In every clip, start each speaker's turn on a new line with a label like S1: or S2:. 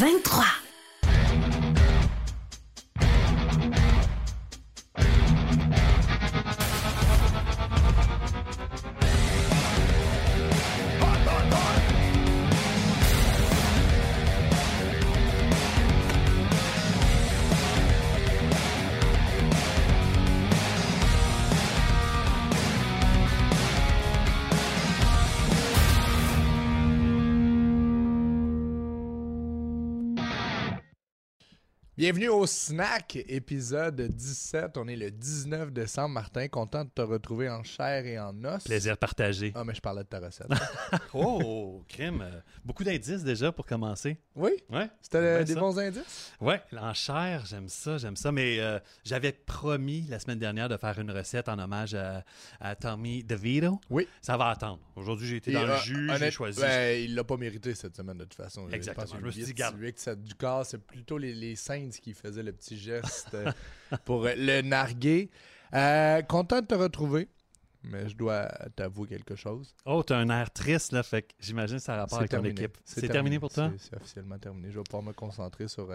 S1: 23.
S2: Bienvenue au Snack, épisode 17. On est le 19 décembre. Martin, content de te retrouver en chair et en os.
S3: Plaisir partagé.
S2: Ah, mais je parlais de ta recette.
S3: oh, crème. Euh, beaucoup d'indices déjà pour commencer.
S2: Oui?
S3: Ouais.
S2: C'était des bons indices?
S3: Oui, en chair, j'aime ça, j'aime ça. Mais euh, j'avais promis la semaine dernière de faire une recette en hommage à, Tommy DeVito.
S2: Oui.
S3: Ça va attendre. Aujourd'hui, j'ai été dans le euh, jus, j'ai choisi.
S2: Ben, il l'a pas mérité cette semaine de toute façon.
S3: Exactement. Je, me suis dit,
S2: garde. du corps, c'est plutôt les, les qui faisait le petit geste euh, pour euh, le narguer. Euh, content de te retrouver. Mais je dois t'avouer quelque chose.
S3: Oh, t'as un air triste, là. Fait que j'imagine que ça a rapport avec ton équipe. C'est terminé. pour toi?
S2: C'est officiellement terminé. Je vais pouvoir me concentrer sur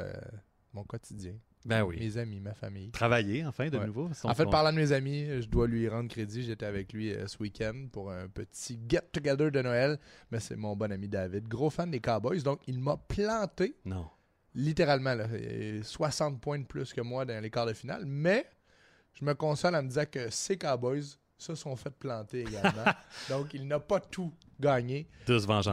S2: mon quotidien.
S3: Ben oui.
S2: Mes amis, ma famille.
S3: Travailler, enfin, de nouveau.
S2: En fait, parlant de mes amis, je dois lui rendre crédit. J'étais avec lui ce week-end pour un petit get-together de Noël. Mais c'est mon bon ami David, gros fan des Cowboys. Donc, il m'a planté.
S3: Non
S2: littéralement, là, 60 points de plus que moi dans les quarts de finale. Mais je me console en me disant que ces Cowboys se sont fait planter également. Donc, il n'a pas tout gagné.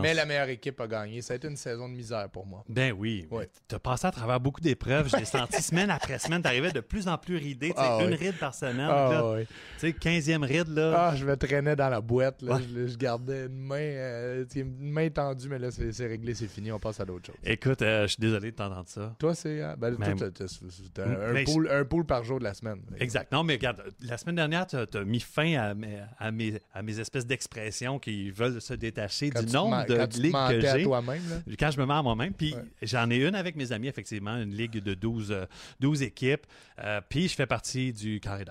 S2: Mais la meilleure équipe a gagné. Ça a été une saison de misère pour moi.
S3: Ben oui. Tu as passé à travers beaucoup d'épreuves. Je l'ai senti semaine après semaine. Tu arrivais de plus en plus ridé. Ah une ride par semaine.
S2: Ah
S3: tu sais, 15e ride. Là.
S2: Ah, je me traînais dans la boîte. Je, gardais une main, euh, une main tendue, mais là, c'est réglé, c'est fini. On passe à d'autres choses.
S3: Écoute, euh, je suis désolé de t'entendre ça.
S2: Toi, c'est ben, un, pool, un pool par jour de la semaine.
S3: Exact. Non, mais regarde, la semaine dernière, tu as, mis fin à mes, à mes, à mes espèces d'expressions qui veulent se détacher du nombre de ligues que j'ai. Quand je me mets à moi-même. Puis j'en ai une avec mes amis, effectivement, une ligue de 12, 12 euh, équipes. Euh, puis je fais partie du Carré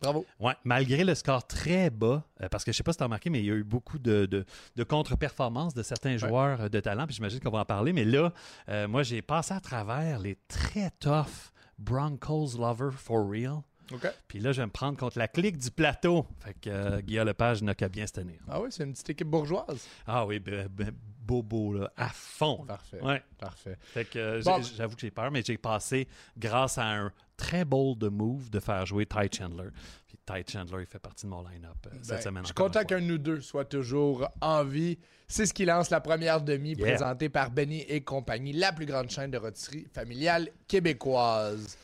S2: Bravo.
S3: Ouais, malgré le score très bas, euh, parce que je sais pas si tu as remarqué, mais il y a eu beaucoup de, de, contre-performances de certains joueurs de talent, puis j'imagine qu'on va en parler. Mais là, moi, j'ai passé à travers les très tough Broncos Lover for Real. Puis là, je vais me prendre contre la clique du plateau. Fait que euh, Guillaume Lepage n'a qu'à bien se tenir.
S2: Ah oui, c'est une petite équipe bourgeoise.
S3: Ah oui, ben, ben, bobo, là, à fond.
S2: Parfait.
S3: Ouais.
S2: Parfait.
S3: Fait que euh, j'avoue que j'ai peur, mais j'ai passé grâce à un très bold move de faire jouer Ty Chandler. Puis Ty Chandler, il fait partie de mon line-up euh, cette ben, semaine.
S2: Je suis content qu'un de nous deux soit toujours en vie. C'est ce qui lance la première demi présentée par Benny et compagnie, la plus grande chaîne de rôtisserie familiale québécoise.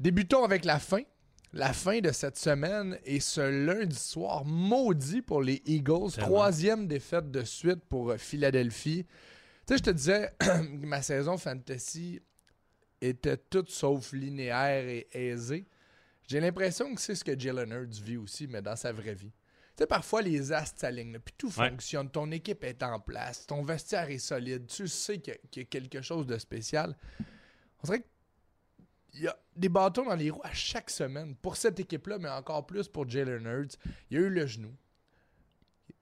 S2: Débutons avec la fin. La fin de cette semaine et ce lundi soir maudit pour les Eagles. Troisième défaite de suite pour euh, Philadelphie. Tu sais, je te disais, ma saison fantasy était toute sauf linéaire et aisée. J'ai l'impression que c'est ce que Jalen Hurts vit aussi, mais dans sa vraie vie. Tu sais, parfois, les astres s'alignent, puis tout fonctionne. Ton équipe est en place, ton vestiaire est solide, tu sais qu'il y, a quelque chose de spécial. On dirait que il y a des bâtons dans les roues à chaque semaine pour cette équipe-là, mais encore plus pour Jalen Hurts. Il y a eu le genou.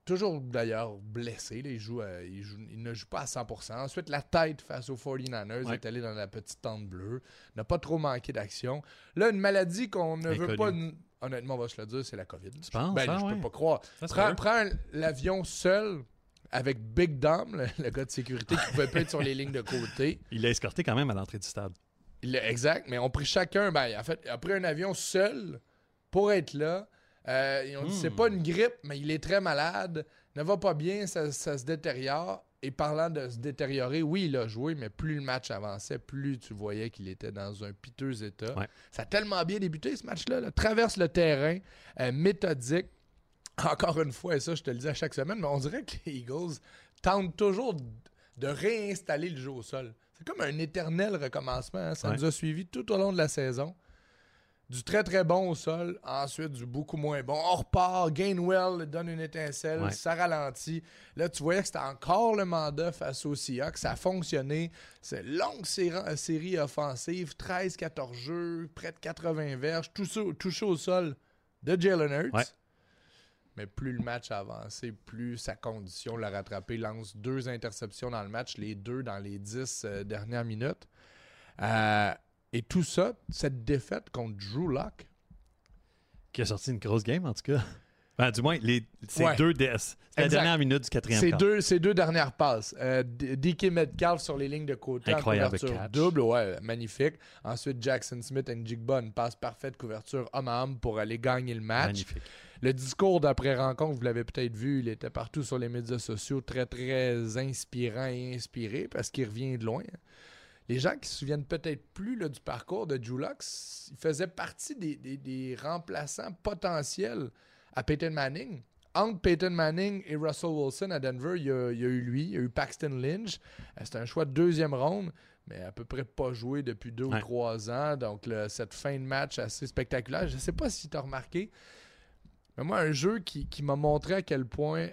S2: Toujours d'ailleurs blessé. il, joue, euh, il, ne joue pas à 100%. Ensuite, la tête face aux 49ers Il est allé dans la petite tente bleue. N'a pas trop manqué d'action. Là, une maladie qu'on ne veut pas. Honnêtement, on va se le dire, c'est la COVID.
S3: Tu penses?
S2: Ben, je peux pas croire. prends, l'avion seul avec Big Dom, le, gars de sécurité qui pouvait pas être sur les lignes de côté.
S3: Il l'a escorté quand même à l'entrée du stade
S2: exact, mais on pris chacun, ben, en fait, a pris un avion seul pour être là. Euh, ils ont dit, c'est hmm. pas une grippe, mais il est très malade, ne va pas bien, ça, se détériore. Et parlant de se détériorer, oui, il a joué, mais plus le match avançait, plus tu voyais qu'il était dans un piteux état. Ça a tellement bien débuté, ce match-là. Traverse le terrain, euh, méthodique. encore une fois, et ça, je te le dis à chaque semaine, mais on dirait que les Eagles tentent toujours de réinstaller le jeu au sol. C'est comme un éternel recommencement. hein. Ça
S3: Ouais.
S2: nous a suivis tout au long de la saison. Du très très bon au sol, ensuite du beaucoup moins bon. On repart, Gainwell donne une étincelle,
S3: Ouais.
S2: ça ralentit. Là, tu voyais que c'était encore le mandat face aux Seahawks. Ça a fonctionné. C'est longue série, offensive, 13-14 jeux, près de 80 verges, touché, touché au sol de Jalen Hurts.
S3: Ouais.
S2: Mais plus le match a avancé, plus sa condition l'a rattrapé. Lance deux interceptions dans le match, les deux dans les dix euh, dernières minutes. Euh, et tout ça, cette défaite contre Drew Lock,
S3: Qui a sorti une grosse game, en tout cas. Enfin, du moins, les, ces
S2: Ouais.
S3: deux DS. C'est la dernière minute du quatrième
S2: ces
S3: quart.
S2: deux, ces deux dernières passes. Euh, DK Metcalf sur les lignes de côté
S3: Incroyable
S2: en couverture
S3: catch.
S2: double, ouais, magnifique. Ensuite, Jackson Smith et Jigba, une passe parfaite, couverture homme à homme pour aller gagner le match.
S3: Magnifique.
S2: Le discours d'après-rencontre, vous l'avez peut-être vu, il était partout sur les médias sociaux, très, très inspirant et inspiré parce qu'il revient de loin. Les gens qui se souviennent peut-être plus là, du parcours de Julox, il faisait partie des, des- des remplaçants potentiels à Peyton Manning. Entre Peyton Manning et Russell Wilson à Denver, il y a, il y a eu lui, il y a eu Paxton Lynch. Euh, C'était un choix de deuxième ronde, mais à peu près pas joué depuis deux ou trois ans. Donc, cette fin de match assez spectaculaire. Je ne sais pas si tu as remarqué, mais moi, un jeu qui, qui m'a montré à quel point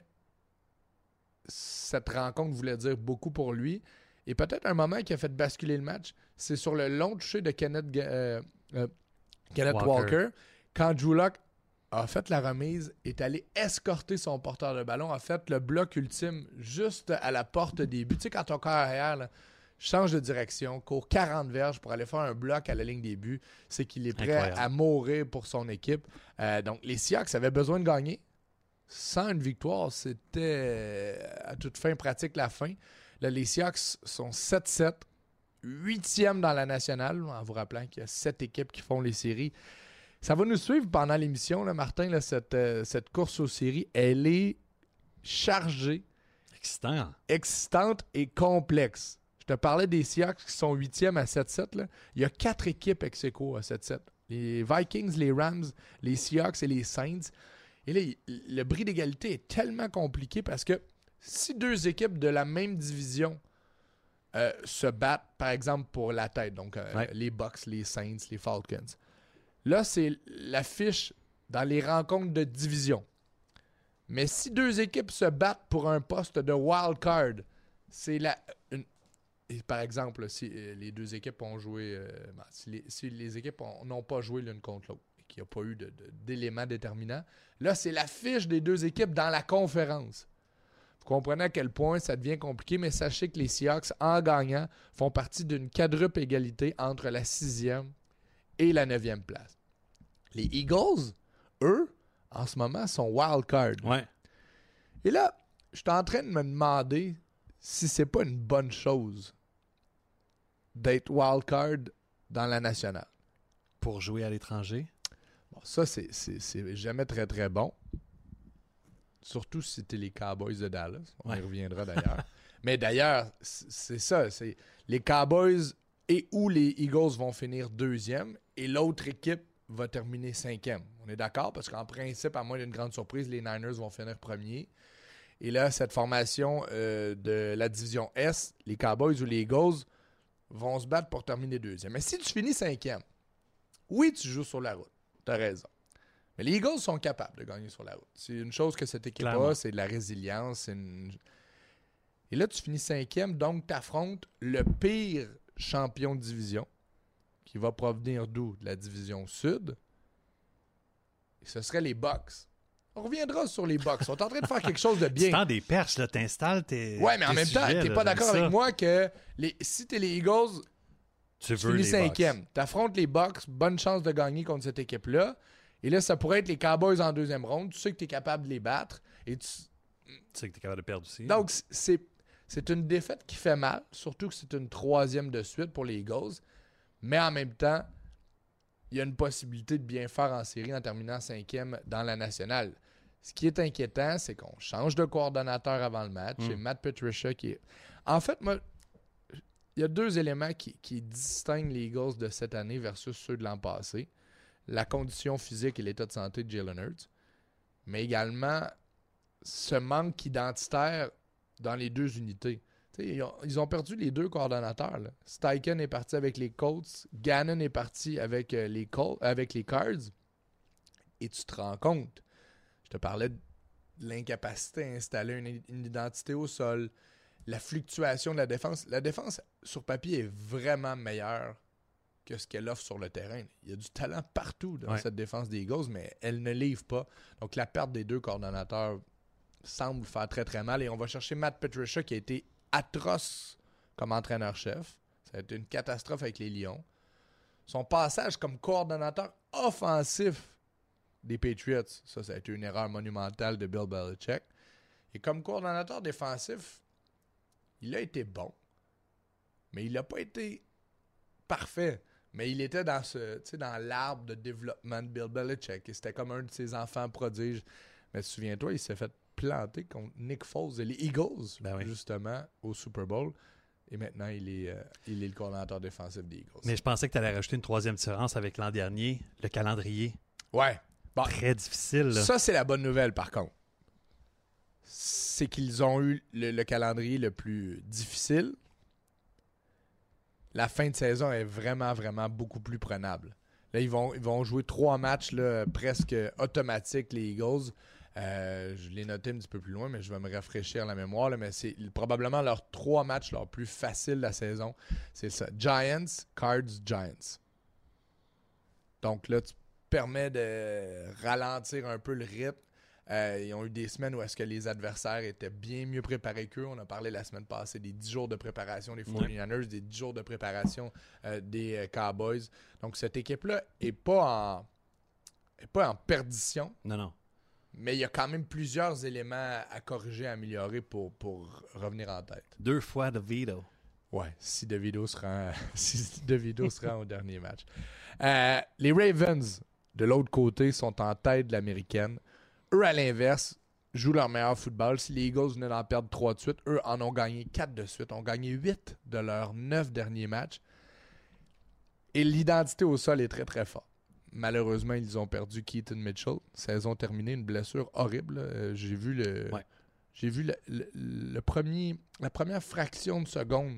S2: cette rencontre voulait dire beaucoup pour lui. Et peut-être un moment qui a fait basculer le match, c'est sur le long toucher de Kenneth, euh, euh, Kenneth Walker.
S3: Walker.
S2: Quand Drew Lock a fait la remise, est allé escorter son porteur de ballon, a fait le bloc ultime juste à la porte des buts. Tu sais, quand ton corps arrière là, change de direction, court 40 verges pour aller faire un bloc à la ligne des buts, c'est qu'il est prêt
S3: Incroyable.
S2: à mourir pour son équipe. Euh, donc, les Seahawks avaient besoin de gagner. Sans une victoire, c'était euh, à toute fin pratique la fin. Là, les Seahawks sont 7-7, huitième dans la nationale, en vous rappelant qu'il y a sept équipes qui font les séries. Ça va nous suivre pendant l'émission, là, Martin, là, cette, euh, cette course aux séries. Elle est chargée,
S3: Excitant.
S2: excitante et complexe. Je te parlais des Seahawks qui sont huitièmes à 7-7. là. Il y a quatre équipes ex à 7-7. Les Vikings, les Rams, les Seahawks et les Saints. Et là, le bris d'égalité est tellement compliqué parce que si deux équipes de la même division euh, se battent, par exemple, pour la tête, donc euh,
S3: Ouais.
S2: les Bucks, les Saints, les Falcons, là, c'est l'affiche dans les rencontres de division. Mais si deux équipes se battent pour un poste de wild card, c'est la. par exemple, si euh, les deux équipes ont joué. euh, ben, si, les, équipes ont- n'ont pas joué l'une contre l'autre et qu'il n'y a pas eu d'éléments déterminants, là, c'est la fiche des deux équipes dans la conférence. Vous comprenez à quel point ça devient compliqué, mais sachez que les Seahawks, en gagnant, font partie d'une quadruple égalité entre la sixième et la neuvième place. Les Eagles, eux, en ce moment, sont wild card.
S3: Ouais.
S2: Et là, je suis en train de me demander si c'est pas une bonne chose d'être wildcard dans la nationale.
S3: Pour jouer à l'étranger?
S2: Bon, ça, c'est- jamais très très bon. Surtout si c'était les Cowboys de Dallas. On y reviendra d'ailleurs. Mais d'ailleurs, c'est ça. C'est les Cowboys et où les Eagles vont finir deuxième et l'autre équipe va terminer cinquième. On est d'accord? Parce qu'en principe, à moins d'une grande surprise, les Niners vont finir premier. Et là, cette formation euh, de la division S, les Cowboys ou les Eagles vont se battre pour terminer deuxième. Mais si tu finis cinquième, oui, tu joues sur la route. Tu as raison. Mais les Eagles sont capables de gagner sur la route. C'est une chose que cette équipe
S3: Clairement.
S2: a, c'est de la résilience. une- Et là, tu finis cinquième, donc tu affrontes le pire champion de division, qui va provenir d'où? De la division sud. Et ce serait les Bucks. On reviendra sur les Bucks. Ils sont en train de faire quelque chose de
S3: Tu
S2: bien.
S3: tends des perches, là, t'installes tes.
S2: Ouais, mais en
S3: tes
S2: même temps, t'es pas d'accord avec moi que les... si t'es les Eagles,
S3: Tu
S2: tu
S3: veux
S2: finis
S3: les
S2: cinquième. T'affrontes les Bucks, bonne chance de gagner contre cette équipe-là. Et là, ça pourrait être les Cowboys en deuxième ronde. Tu sais que tu es capable de les battre. Et tu...
S3: Tu sais que t'es capable de perdre aussi.
S2: Donc, c'est, c'est une défaite qui fait mal, surtout que c'est une troisième de suite pour les Eagles. Mais en même temps, il y a une possibilité de bien faire en série en terminant cinquième dans la nationale. Ce qui est inquiétant, c'est qu'on change de coordonnateur avant le match.
S3: Mm.
S2: C'est Matt Patricia qui est. En fait, moi, il y a deux éléments qui, qui distinguent les Eagles de cette année versus ceux de l'an passé la condition physique et l'état de santé de Jalen Hurts. mais également ce manque identitaire dans les deux unités. Ils ont, ils ont, perdu les deux coordonnateurs. Là. Steichen est parti avec les Colts, Gannon est parti avec, euh, les, Colts, avec les Cards. Et tu te rends compte, je te parlais de l'incapacité à installer une, une, identité au sol, la fluctuation de la défense. La défense, sur papier, est vraiment meilleure que ce qu'elle offre sur le terrain. Il y a du talent partout dans
S3: Ouais.
S2: cette défense des Eagles, mais elle ne livre pas. Donc la perte des deux coordonnateurs semble faire très très mal. Et on va chercher Matt Patricia qui a été atroce comme entraîneur-chef. Ça a été une catastrophe avec les Lions. Son passage comme coordonnateur offensif des Patriots, ça, ça a été une erreur monumentale de Bill Belichick. Et comme coordonnateur défensif, il a été bon. Mais il n'a pas été parfait. Mais il était dans ce, dans l'arbre de développement de Bill Belichick. Et c'était comme un de ses enfants prodiges. Mais souviens-toi, il s'est fait planter contre Nick Foles et les Eagles,
S3: Ben oui.
S2: justement, au Super Bowl. Et maintenant, il est, euh, il est le coordonnateur défensif des Eagles.
S3: Mais je pensais que tu allais rajouter une troisième différence avec l'an dernier, le calendrier.
S2: Ouais. Bon,
S3: Très difficile. là.
S2: ça, c'est la bonne nouvelle, par contre. C'est qu'ils ont eu le, le calendrier le plus difficile. La fin de saison est vraiment, vraiment beaucoup plus prenable. Là, ils vont, ils vont jouer trois matchs là, presque automatiques, les Eagles. Euh, je l'ai noté un petit peu plus loin, mais je vais me rafraîchir la mémoire. là, mais c'est probablement leurs trois matchs leurs plus faciles de la saison. C'est ça. Giants, Cards, Giants. Donc là, tu permets de ralentir un peu le rythme. Euh, ils ont eu des semaines où est-ce que les adversaires étaient bien mieux préparés qu'eux. On a parlé la semaine passée des 10 jours de préparation des 49ers, des 10 jours de préparation euh, des Cowboys. Donc cette équipe-là est pas en est pas en perdition,
S3: Non, non.
S2: Mais il y a quand même plusieurs éléments à corriger, à améliorer pour, pour revenir en tête.
S3: Deux fois de veto.
S2: Ouais, si DeVito se rend, si DeVito se rend au dernier match. Euh, les Ravens, de l'autre côté, sont en tête de l'américaine. Eux, à l'inverse, jouent leur meilleur football. Si les Eagles venaient d'en perdre 3 de suite, eux en ont gagné 4 de suite. ont gagné 8 de leurs 9 derniers matchs. Et l'identité au sol est très, très forte. Malheureusement, ils ont perdu Keaton Mitchell. Saison terminée, une blessure horrible. Euh, J'ai vu le.
S3: Ouais.
S2: J'ai vu le, le- le premier, la première fraction de seconde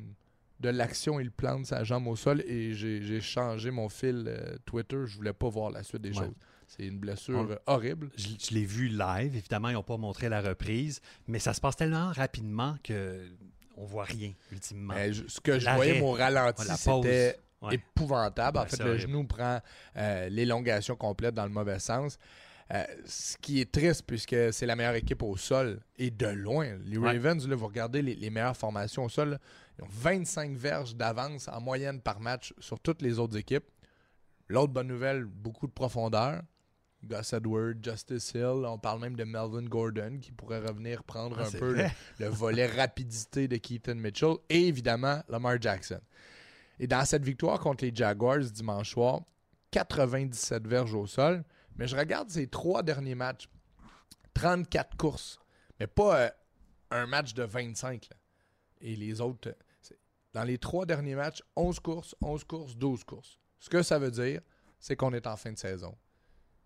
S2: de l'action, il plante sa jambe au sol et j'ai changé mon fil euh, Twitter. Je voulais pas voir la suite des
S3: Ouais.
S2: choses. C'est une blessure horrible.
S3: Je, je l'ai vu live. Évidemment, ils n'ont pas montré la reprise, mais ça se passe tellement rapidement que on voit rien, ultimement.
S2: Je- ce que je voyais, mon ralenti, c'était
S3: Ouais.
S2: épouvantable. En fait, le
S3: horrible.
S2: genou prend euh, l'élongation complète dans le mauvais sens. Euh, ce qui est triste puisque c'est la meilleure équipe au sol et de loin. Les
S3: Ouais.
S2: Ravens, là, vous regardez les, les meilleures formations au sol, là, ils ont 25 verges d'avance en moyenne par match sur toutes les autres équipes. L'autre bonne nouvelle, beaucoup de profondeur. Gus Edwards, Justice Hill, on parle même de Melvin Gordon qui pourrait revenir prendre
S3: Ah,
S2: un peu le volet rapidité de Keaton Mitchell et évidemment Lamar Jackson. Et dans cette victoire contre les Jaguars dimanche soir, 97 verges au sol, mais je regarde ces trois derniers matchs, 34 courses, mais pas euh, un match de 25. là. Et les autres, euh, dans les trois derniers matchs, 11 courses, 11 courses, 12 courses. Ce que ça veut dire, c'est qu'on est en fin de saison.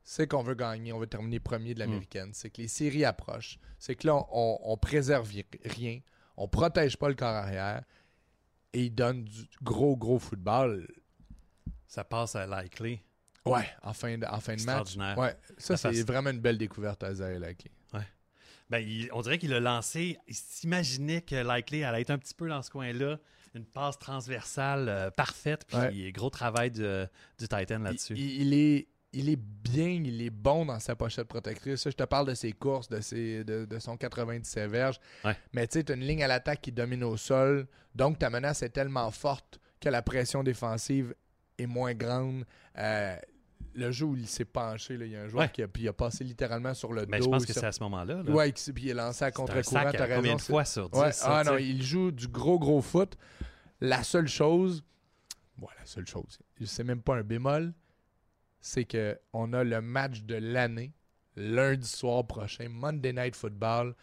S2: C'est qu'on veut gagner, on veut terminer premier de l'américaine. C'est que les séries approchent. C'est que là, on, on préserve rien. On protège pas le corps arrière. Et ils donnent du gros, gros football.
S3: Ça passe à Likely.
S2: Ouais, en fin de, en fin de match.
S3: Extraordinaire.
S2: Ouais, ça, c'est vraiment une belle découverte à Isaiah Likely.
S3: Ben, il- on dirait qu'il a lancé. Il s'imaginait que Likely allait être un petit peu dans ce coin-là. Une passe transversale euh, parfaite. Puis
S2: Ouais.
S3: gros travail du, du Titan là-dessus.
S2: Il, il- il est, il est bien, il est bon dans sa pochette protectrice. Ça, je te parle de ses courses, de, ses, de, de son 97 verges.
S3: Ouais.
S2: Mais tu sais, tu as une ligne à l'attaque qui domine au sol. Donc, ta menace est tellement forte que la pression défensive est moins grande. Euh, le jeu où il s'est penché, là, il y a un joueur
S3: Ouais.
S2: qui a, puis il a passé littéralement sur le
S3: Mais
S2: dos.
S3: je pense que c'est à ce moment-là. là.
S2: Ouais, puis il est lancé à contre-courant.
S3: combien de fois sur 10?
S2: Ouais,
S3: ça,
S2: ah non, il joue du gros, gros foot. La seule chose, bon, la seule chose, c'est même pas un bémol, c'est que on a le match de l'année lundi soir prochain, Monday Night Football.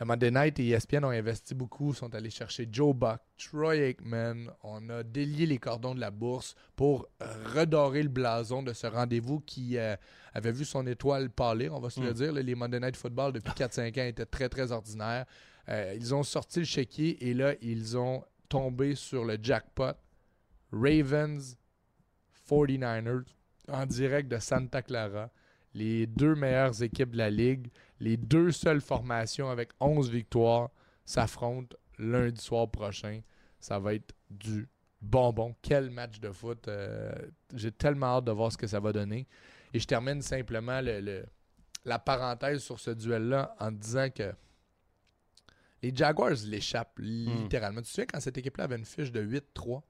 S2: Le Monday Night et ESPN ont investi beaucoup, sont allés chercher Joe Buck, Troy Aikman. On a délié les cordons de la bourse pour redorer le blason de ce rendez-vous qui euh, avait vu son étoile pâlir, on va se le
S3: Mm.
S2: dire. là. les Monday Night Football depuis 4-5 ans étaient très, très ordinaires. Euh, ils ont sorti le chéquier et là, ils ont tombé sur le jackpot. Ravens, 49ers, en direct de Santa Clara. Les deux meilleures équipes de la ligue, les deux seules formations avec 11 victoires s'affrontent lundi soir prochain. Ça va être du bonbon. Quel match de foot. euh, J'ai tellement hâte de voir ce que ça va donner. Et je termine simplement le- le- la parenthèse sur ce duel-là en disant que les Jaguars l'échappent littéralement. Tu te souviens quand cette équipe-là avait une fiche de 8-3?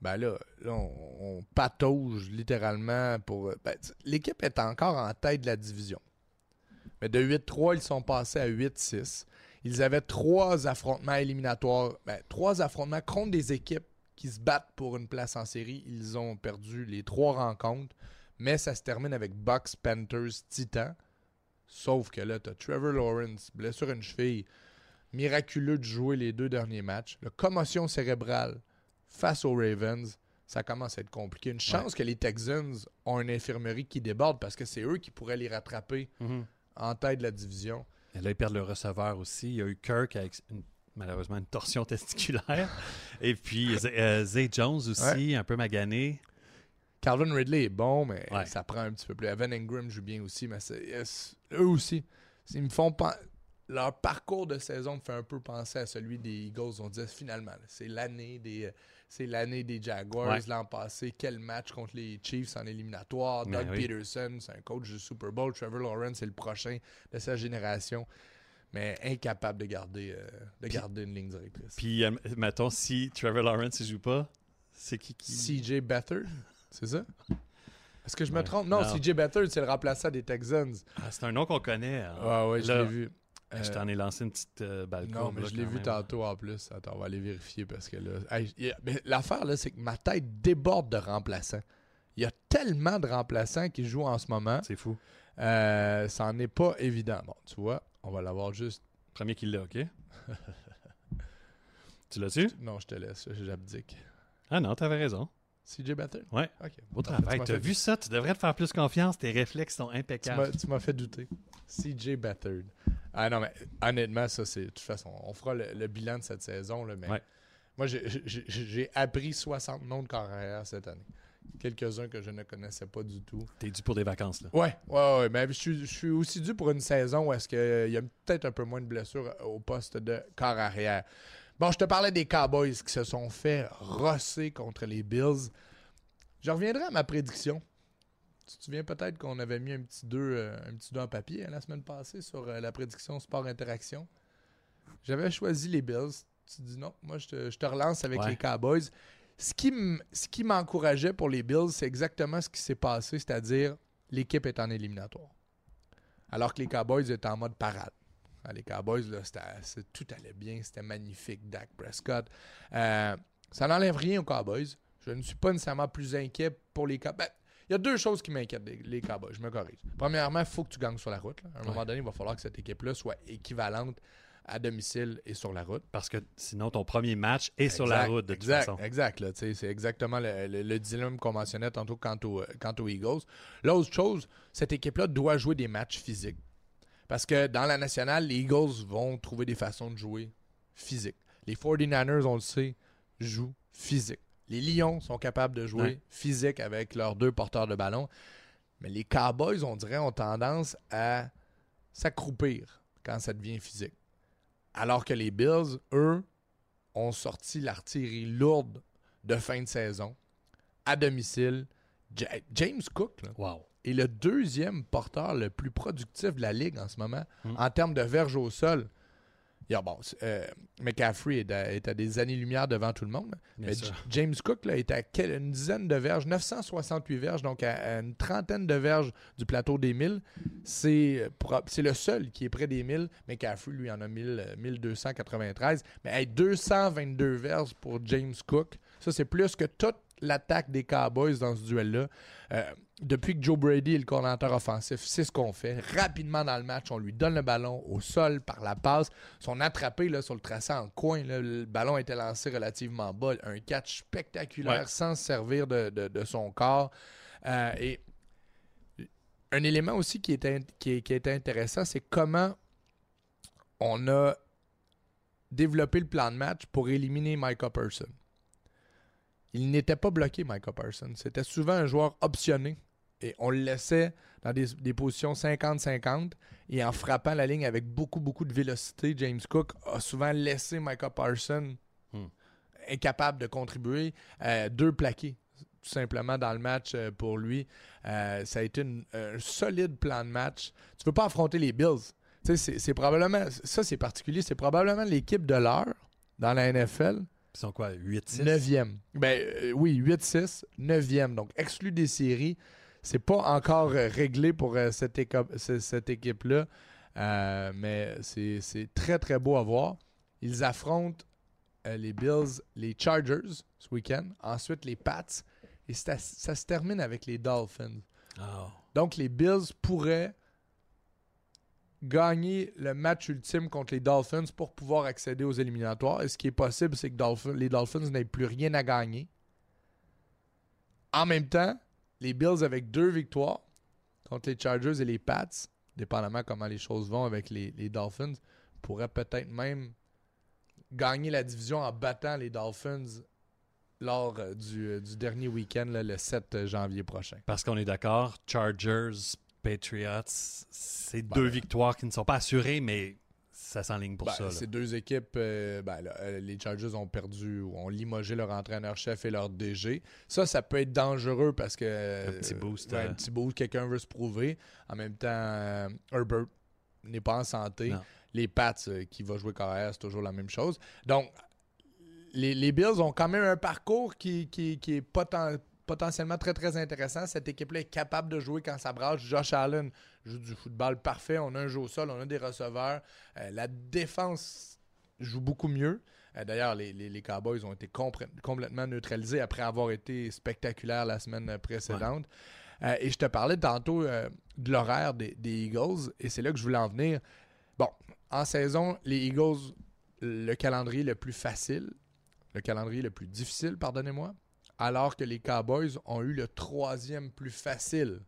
S2: Ben là, on, patauge littéralement pour. ben, tu- L'équipe est encore en tête de la division. Mais de 8-3, ils sont passés à 8-6. Ils avaient trois affrontements éliminatoires, ben, trois affrontements contre des équipes qui se battent pour une place en série. Ils ont perdu les trois rencontres, mais ça se termine avec Bucks, Panthers, Titans. Sauf que là, tu as Trevor Lawrence, blessure à une cheville, miraculeux de jouer les deux derniers matchs. La commotion cérébrale face aux Ravens, ça commence à être compliqué. Une chance que les Texans ont une infirmerie qui déborde parce que c'est eux qui pourraient les rattraper
S3: Mhm.
S2: en tête de la division.
S3: Et là, ils perdent le receveur aussi. Il y a eu Kirk avec une- malheureusement une torsion testiculaire. Et puis euh, Zay Jones aussi, un peu magané.
S2: Calvin Ridley est bon, mais
S3: Ouais.
S2: ça prend un petit peu plus. Evan Ingram joue bien aussi, mais eux aussi. Ils me font Leur parcours de saison me fait un peu penser à celui des Eagles. On disait finalement, c'est l'année des, euh, c'est l'année des Jaguars
S3: Ouais.
S2: l'an passé. Quel match contre les Chiefs en éliminatoire.
S3: Ben
S2: Doug
S3: oui.
S2: Peterson, c'est un coach du Super Bowl. Trevor Lawrence, c'est le prochain de sa génération. Mais incapable de garder, euh, de garder une ligne directrice.
S3: Puis, euh, mettons, si Trevor Lawrence ne joue pas, c'est qui qui.
S2: CJ Beathard, c'est ça? Est-ce que je me
S3: Ouais.
S2: trompe? Non,
S3: Non.
S2: CJ Beathard, c'est le remplaçant des Texans.
S3: Ah, c'est un nom qu'on connaît. hein.
S2: Ah ouais, je l'ai vu.
S3: Je
S2: Euh,
S3: t'en ai lancé une petite euh, balle
S2: non, mais
S3: là,
S2: je l'ai vu
S3: même.
S2: tantôt en plus. Attends, on va aller vérifier parce que là. Hey, y a- mais L'affaire, là, c'est que ma tête déborde de remplaçants. Il y a tellement de remplaçants qui jouent en ce moment.
S3: C'est fou.
S2: Euh, ça n'en est pas évident. Bon, tu vois, on va l'avoir juste.
S3: Premier qui l'a, OK? tu l'as-tu?
S2: Non, je te laisse, j'abdique.
S3: Ah non, t'avais raison.
S2: CJ Beathard?
S3: Ouais.
S2: Ok.
S3: Beau travail. T'as vu ça? Tu devrais te faire plus confiance. Tes réflexes sont impeccables.
S2: tu m'as fait douter. CJ Beathard. Ah non, mais honnêtement, ça, c'est. De toute façon, on fera le, le bilan de cette saison, là, mais
S3: Ouais.
S2: moi, j'ai- appris 60 noms de carrière cette année. Quelques-uns que je ne connaissais pas du tout.
S3: T'es dû pour des vacances, là.
S2: Ouais, ouais, ouais. Mais je suis, je suis aussi dû pour une saison où est-ce qu'il y a peut-être un peu moins de blessures au poste de corps arrière. Bon, je te parlais des Cowboys qui se sont fait rosser contre les Bills. Je reviendrai à ma prédiction. Tu te souviens peut-être qu'on avait mis un petit 2 un petit deux en papier hein, la semaine passée sur euh, la prédiction sport interaction. J'avais choisi les Bills. Tu dis non, moi je te, je te relance avec
S3: Ouais.
S2: les Cowboys. Ce qui m'encourageait pour les Bills, c'est exactement ce qui s'est passé, c'est-à-dire l'équipe est en éliminatoire. Alors que les Cowboys étaient en mode parade. Ah, Les Cowboys, là, tout allait bien, c'était magnifique, Dak Prescott. Euh, ça n'enlève rien aux Cowboys. Je ne suis pas nécessairement plus inquiet pour les Cowboys. Ben, il y a deux choses qui m'inquiètent, les, les Cowboys. Je me corrige. Premièrement, il faut que tu gagnes sur la route. là. À un moment donné, il va falloir que cette équipe-là soit équivalente à domicile et sur la route.
S3: Parce que sinon, ton premier match est sur la route, de toute
S2: exact,
S3: façon.
S2: Exact, c'est exactement le, le- le dilemme qu'on mentionnait tantôt quant, au- quant aux Eagles. L'autre chose, cette équipe-là doit jouer des matchs physiques. Parce que dans la nationale, les Eagles vont trouver des façons de jouer physiques. Les 49ers, on le sait, jouent physique. Les Lions sont capables de jouer
S3: Ouais.
S2: physique avec leurs deux porteurs de ballon. Mais les Cowboys, on dirait, ont tendance à s'accroupir quand ça devient physique. Alors que les Bills, eux, ont sorti l'artillerie lourde de fin de saison à domicile. Ja- James Cook là,
S3: Wow.
S2: est le deuxième porteur le plus productif de la ligue en ce moment
S3: Mm.
S2: en termes de verges au sol. Il y a, bon, euh, McCaffrey est à, est à des années-lumière devant tout le monde.
S3: Bien
S2: Mais
S3: sûr.
S2: J- James Cook là, est à une dizaine de verges, 968 verges, donc à, à une trentaine de verges du plateau des 1000. C'est euh, c'est le seul qui est près des 1000. McCaffrey, lui, en a 1000, euh, 1293. Mais hey, 222 verges pour James Cook. Ça, c'est plus que toute l'attaque des Cowboys dans ce duel-là. Euh, depuis que Joe Brady est le coordinateur offensif, c'est ce qu'on fait. Rapidement dans le match, on lui donne le ballon au sol par la passe. Son attrapé là, sur le tracé en coin, là, le ballon été lancé relativement bas. Un catch spectaculaire
S3: Ouais.
S2: sans se servir de, de- de son corps. Euh, et un élément aussi qui était, qui, était intéressant, c'est comment on a développé le plan de match pour éliminer Micah Person. Il n'était pas bloqué, Micah Parsons. C'était souvent un joueur optionné. Et on le laissait dans des, des positions 50-50. Et en frappant la ligne avec beaucoup, beaucoup de vélocité, James Cook a souvent laissé Micah Parsons
S3: Hmm.
S2: incapable de contribuer. Euh, deux plaqués, tout simplement, dans le match euh, pour lui. Euh, ça a été une- un solide plan de match. Tu veux pas affronter les Bills. C'est probablement, ça c'est particulier, c'est probablement l'équipe de l'heure dans la NFL.
S3: Ils sont quoi, 8-6?
S2: 9e. Ben euh, oui, 8-6, 9e. Donc, exclu des séries. C'est pas encore euh, réglé pour euh, cette, équipe-là. Mais c'est c'est très, très beau à voir. Ils affrontent les Bills, les Chargers ce week-end. Ensuite, les Pats. Et ça, ça se termine avec les Dolphins.
S3: Ah.
S2: Donc, les Bills pourraient gagner le match ultime contre les Dolphins pour pouvoir accéder aux éliminatoires. Et ce qui est possible, c'est que les Dolphins n'aient plus rien à gagner. En même temps, les Bills avec deux victoires contre les Chargers et les Pats, dépendamment comment les choses vont avec les, Dolphins, pourraient peut-être même gagner la division en battant les Dolphins lors euh, du, euh, du dernier week-end, le 7 janvier prochain.
S3: Parce qu'on est d'accord, Chargers, Patriots, c'est
S2: Ben,
S3: deux victoires qui ne sont pas assurées, mais ça s'enligne pour
S2: Ben,
S3: ça.
S2: Ces deux équipes, euh, ben, là, euh, les Chargers ont perdu ou ont limogé leur entraîneur-chef et leur DG. Ça, ça peut être dangereux parce que. euh,
S3: petit boost,
S2: ouais,
S3: euh.
S2: Un petit boost, quelqu'un veut se prouver. En même temps, euh, Herbert n'est pas en santé.
S3: Non.
S2: Les Pats, qui va jouer carrière, c'est toujours la même chose. Donc, les, les Bills ont quand même un parcours qui, qui- qui est poten- potentiellement très, très intéressant. Cette équipe-là est capable de jouer quand ça brasse. Josh Allen joue du football parfait. On a un jeu au sol, on a des receveurs. Euh, la défense joue beaucoup mieux. Euh, D'ailleurs, les, les- les Cowboys ont été complètement neutralisés après avoir été spectaculaires la semaine précédente. Euh, et je te parlais tantôt de l'horaire des, des Eagles, et c'est là que je voulais en venir. Bon, en saison, les Eagles, le calendrier le plus facile, le calendrier le plus difficile, pardonnez-moi, alors que les Cowboys ont eu le troisième plus facile.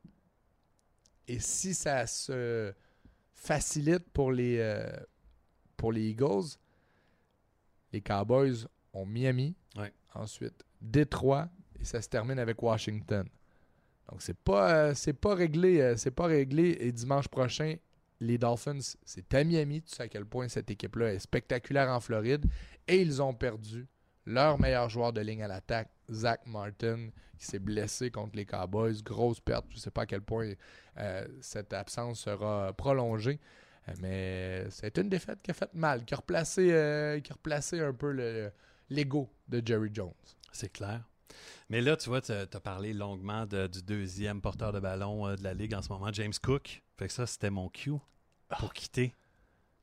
S2: Et si ça se facilite pour les, euh, pour les Eagles, les Cowboys ont Miami,
S3: Ouais.
S2: ensuite Détroit, et ça se termine avec Washington. Donc c'est pas euh, c'est pas réglé, euh, c'est pas réglé. Et dimanche prochain, les Dolphins, c'est à Miami. Tu sais à quel point cette équipe-là est spectaculaire en Floride. Et ils ont perdu leur meilleur joueur de ligne à l'attaque, Zach Martin, qui s'est blessé contre les Cowboys. Grosse perte. Je ne sais pas à quel point euh, cette absence sera prolongée. Euh, Mais c'est une défaite qui a fait mal, qui a replacé, euh, qui a replacé un peu le- l'ego de Jerry Jones.
S3: C'est clair. Mais là, tu vois, tu as parlé longuement de- du deuxième porteur de ballon de la Ligue en ce moment, James Cook. Fait que ça, c'était mon cue pour quitter.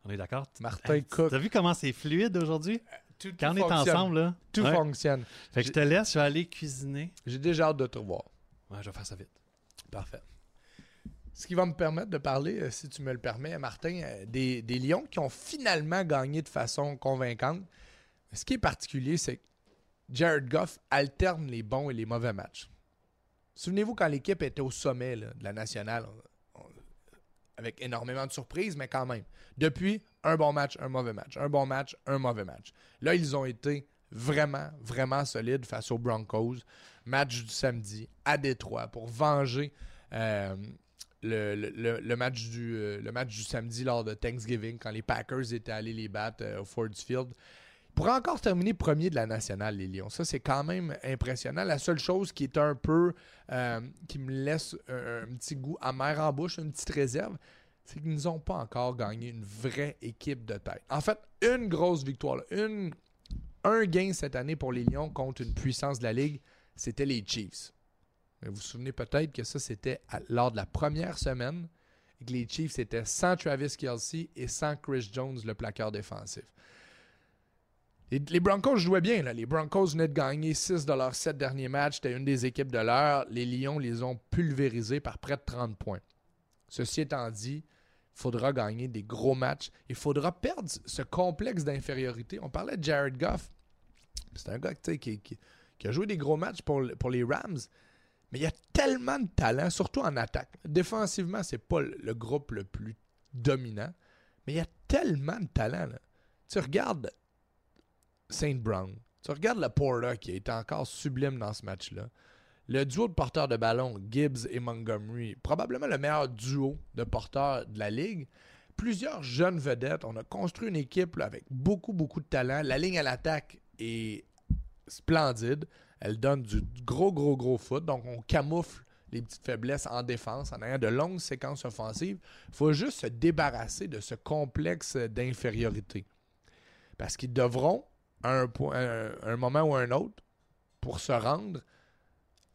S3: On est d'accord?
S2: Martin
S3: Hey,
S2: Cook.
S3: T'as vu comment c'est fluide aujourd'hui?
S2: Tout,
S3: Quand on est ensemble, là.
S2: Tout
S3: Ouais.
S2: fonctionne.
S3: Fait que je te laisse, je vais aller cuisiner.
S2: J'ai déjà hâte de te revoir.
S3: Ouais, je vais faire ça vite.
S2: Parfait. Ce qui va me permettre de parler, euh, si tu me le permets, Martin, euh, des, des Lions qui ont finalement gagné de façon convaincante. Ce qui est particulier, c'est que Jared Goff alterne les bons et les mauvais matchs. Souvenez-vous quand l'équipe était au sommet là, de la nationale, on- on- avec énormément de surprises, mais quand même. Depuis, un bon match, un mauvais match, un bon match, un mauvais match. Là, ils ont été vraiment, vraiment solides face aux Broncos. Match du samedi à Détroit pour venger euh, euh, le match du samedi lors de Thanksgiving quand les Packers étaient allés les battre euh, au Ford Field. Pourraient encore terminer premier de la nationale, les Lions. Ça, c'est quand même impressionnant. La seule chose qui est un peu. euh, qui me laisse un, petit goût amer en bouche, une petite réserve, c'est qu'ils n'ont pas encore gagné une vraie équipe de tête. En fait, une grosse victoire, un gain cette année pour les Lions contre une puissance de la Ligue, c'était les Chiefs. Vous vous souvenez peut-être que ça, c'était lors de la première semaine et que les Chiefs étaient sans Travis Kelsey et sans Chris Jones, le plaqueur défensif. Les, Broncos jouaient bien. Les Broncos venaient de gagner 6 de leurs 7 derniers matchs. C'était une des équipes de l'heure. Les Lions les ont pulvérisés par près de 30 points. Ceci étant dit, il faudra gagner des gros matchs. Il faudra perdre ce complexe d'infériorité. On parlait de Jared Goff. C'est un gars qui, a joué des gros matchs pour, pour les Rams. Mais il y a tellement de talent, surtout en attaque. Défensivement, c'est pas le groupe le plus dominant. Mais il y a tellement de talent. Là. Tu regardes Saint Brown. Tu regardes le Porter qui été encore sublime dans ce match-là. Le duo de porteurs de ballon, Gibbs et Montgomery, probablement le meilleur duo de porteurs de la ligue. Plusieurs jeunes vedettes. On a construit une équipe avec beaucoup, beaucoup de talent. La ligne à l'attaque est splendide. Elle donne du gros, gros, gros foot. Donc, on camoufle les petites faiblesses en défense en ayant de longues séquences offensives. Il faut juste se débarrasser de ce complexe d'infériorité. Parce qu'ils devront, un, moment ou un autre, pour se rendre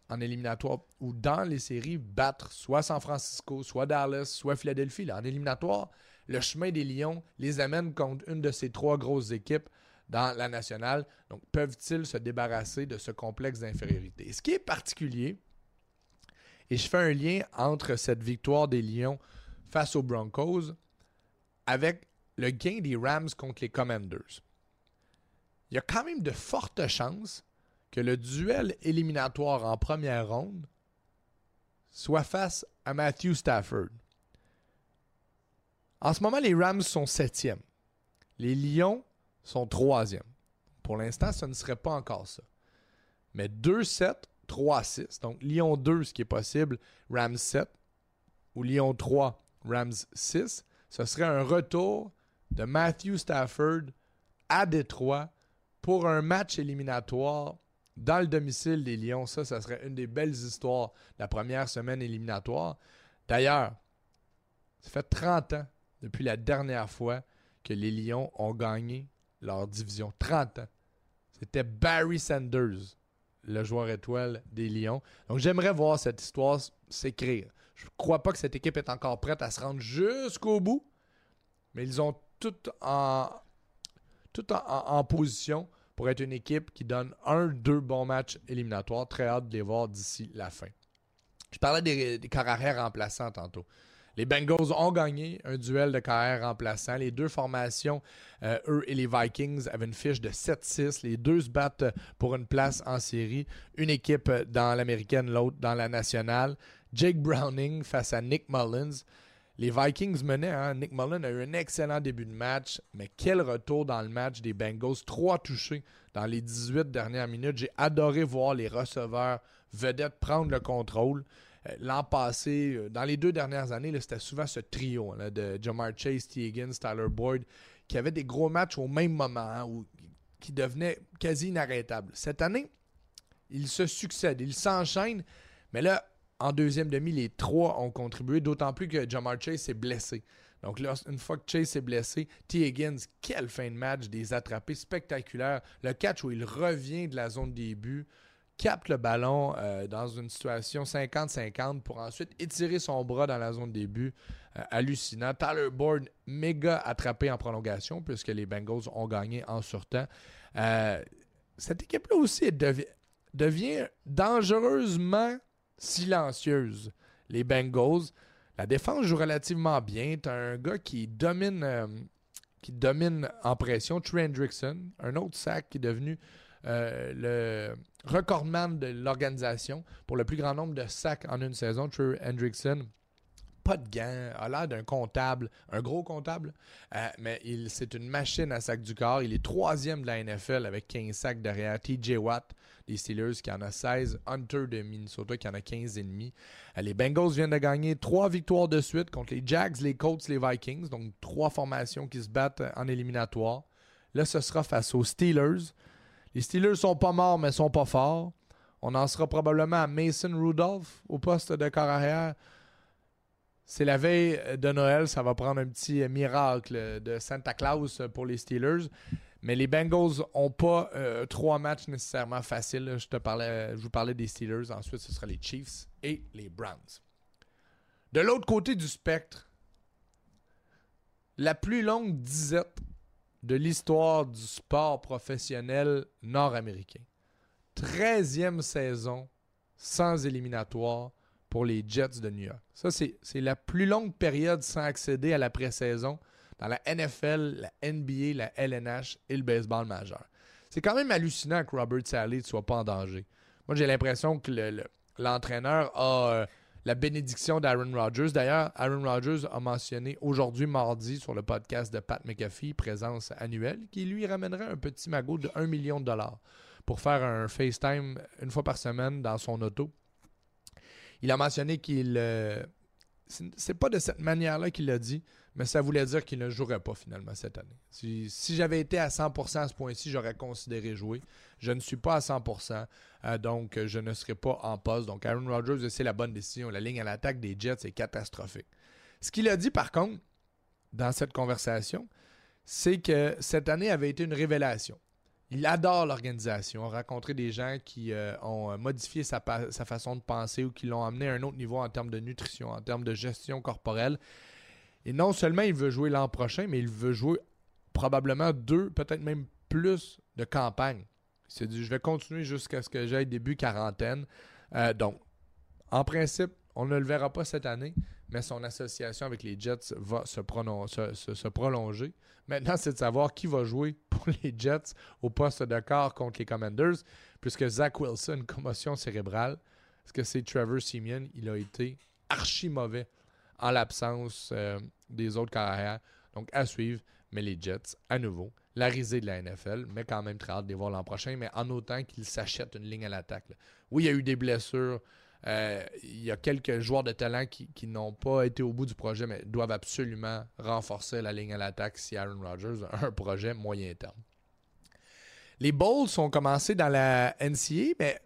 S2: en éliminatoire ou dans les séries, battre soit San Francisco, soit Dallas, soit Philadelphie. en éliminatoire, le chemin des Lions les amène contre une de ces trois grosses équipes dans la nationale. Donc, peuvent-ils se débarrasser de ce complexe d'infériorité? Ce qui est particulier, et je fais un lien entre cette victoire des Lions face aux Broncos avec le gain des Rams contre les Commanders. Il y a quand même de fortes chances que le duel éliminatoire en première ronde soit face à Matthew Stafford. En ce moment, les Rams sont septièmes. Les Lions sont troisièmes. Pour l'instant, ce ne serait pas encore ça. Mais 2-7, 3-6. Donc, Lyon 2, ce qui est possible, Rams 7. Ou Lyon 3, Rams 6. Ce serait un retour de Matthew Stafford à Détroit pour un match éliminatoire dans le domicile des Lions. Ça, ça serait une des belles histoires de la première semaine éliminatoire. D'ailleurs, ça fait 30 ans depuis la dernière fois que les Lions ont gagné leur division. 30 ans. C'était Barry Sanders, le joueur étoile des Lions. Donc j'aimerais voir cette histoire s'écrire. Je ne crois pas que cette équipe est encore prête à se rendre jusqu'au bout, mais ils ont tout en, tout en, position pour être une équipe qui donne un, deux bons matchs éliminatoires. Très hâte de les voir d'ici la fin. Je parlais des, arrière remplaçants tantôt. Les Bengals ont gagné un duel de carrière remplaçant. Les deux formations, euh, eux et les Vikings, avaient une fiche de 7-6. Les deux se battent pour une place en série. Une équipe dans l'américaine, l'autre dans la nationale. Jake Browning face à Nick Mullins. Les Vikings menaient. Hein? Nick Mullins a eu un excellent début de match, mais quel retour dans le match des Bengals. Trois touchés dans les 18 dernières minutes. J'ai adoré voir les receveurs vedettes prendre le contrôle. Euh, l'an passé, euh, dans les deux dernières années, c'était souvent ce trio de Jamar Chase, T. Higgins, Tyler Boyd, qui avait des gros matchs au même moment, hein, qui devenaient quasi inarrêtables. Cette année, ils se succèdent, ils s'enchaînent, mais là, en deuxième demi, les trois ont contribué, d'autant plus que Jamar Chase s'est blessé. Donc là, une fois que Chase est blessé, T. Higgins, quelle fin de match, des attrapés spectaculaires. Le catch où il revient de la zone début, capte le ballon euh, dans une situation 50-50 pour ensuite étirer son bras dans la zone début. Euh, hallucinant. Tyler Board, méga attrapé en prolongation puisque les Bengals ont gagné en surtemps. Euh, cette équipe-là aussi devient dangereusement silencieuse. Les Bengals, la défense joue relativement bien. Tu un gars qui domine, qui domine en pression, Trey Hendrickson, un autre sac qui est devenu le recordman de l'organisation pour le plus grand nombre de sacs en une saison, Trey Hendrickson. Pas de gants, a l'air d'un comptable, un gros comptable, euh, mais c'est une machine à sac du corps. Il est troisième de la NFL avec 15 sacs derrière. TJ Watt des Steelers qui en a 16. Hunter de Minnesota qui en a 15 et. Euh, les Bengals viennent de gagner trois victoires de suite contre les Jags, les Colts, les Vikings. Donc trois formations qui se battent en éliminatoire. Là, ce sera face aux Steelers. Les Steelers sont pas morts, mais sont pas forts. On en sera probablement à Mason Rudolph au poste de corps arrière. C'est la veille de Noël, ça va prendre un petit miracle de Santa Claus pour les Steelers. Mais les Bengals n'ont pas euh, trois matchs nécessairement faciles. Je, te parlais, je vous parlais des Steelers. Ensuite, ce sera les Chiefs et les Browns. De l'autre côté du spectre, la plus longue disette de l'histoire du sport professionnel nord-américain. 13e saison sans éliminatoire pour les Jets de New York. Ça, c'est la plus longue période sans accéder à la pré-saison dans la NFL, la NBA, la LNH et le baseball majeur. C'est quand même hallucinant que Robert Sally ne soit pas en danger. Moi, j'ai l'impression que l'entraîneur a euh, la bénédiction d'Aaron Rodgers. D'ailleurs, Aaron Rodgers a mentionné aujourd'hui, mardi, sur le podcast de Pat McAfee, présence annuelle, qui lui ramènerait un petit magot de 1 million de dollars pour faire un FaceTime une fois par semaine dans son auto. Il a mentionné qu'il. Euh, c'est pas de cette manière-là qu'il l'a dit, mais ça voulait dire qu'il ne jouerait pas finalement cette année. Si, j'avais été à 100% à ce point-ci, j'aurais considéré jouer. Je ne suis pas à 100%, euh, donc je ne serai pas en poste. Donc Aaron Rodgers, c'est la bonne décision. La ligne à l'attaque des Jets est catastrophique. Ce qu'il a dit par contre dans cette conversation, c'est que cette année avait été une révélation. Il adore l'organisation, a rencontré des gens qui euh, ont modifié sa, façon de penser ou qui l'ont amené à un autre niveau en termes de nutrition, en termes de gestion corporelle. Et non seulement il veut jouer l'an prochain, mais il veut jouer probablement deux, peut-être même plus de campagnes. S'est dit, je vais continuer jusqu'à ce que j'aille début quarantaine. Euh, donc, en principe, on ne le verra pas cette année, mais son association avec les Jets va se, prolonger. Maintenant, c'est de savoir qui va jouer pour les Jets au poste de quart contre les Commanders, puisque Zach Wilson, commotion cérébrale. Est-ce que c'est Trevor Simeon? Il a été archi mauvais en l'absence euh, des autres carrières. Donc, à suivre. Mais les Jets, à nouveau, la risée de la NFL, mais quand même très hâte de les voir l'an prochain, mais en autant qu'ils s'achètent une ligne à l'attaque. Oui, il y a eu des blessures. Euh, il y a quelques joueurs de talent qui, n'ont pas été au bout du projet, mais doivent absolument renforcer la ligne à l'attaque si Aaron Rodgers a un projet moyen terme. Les Bowls sont commencés dans la NCA, mais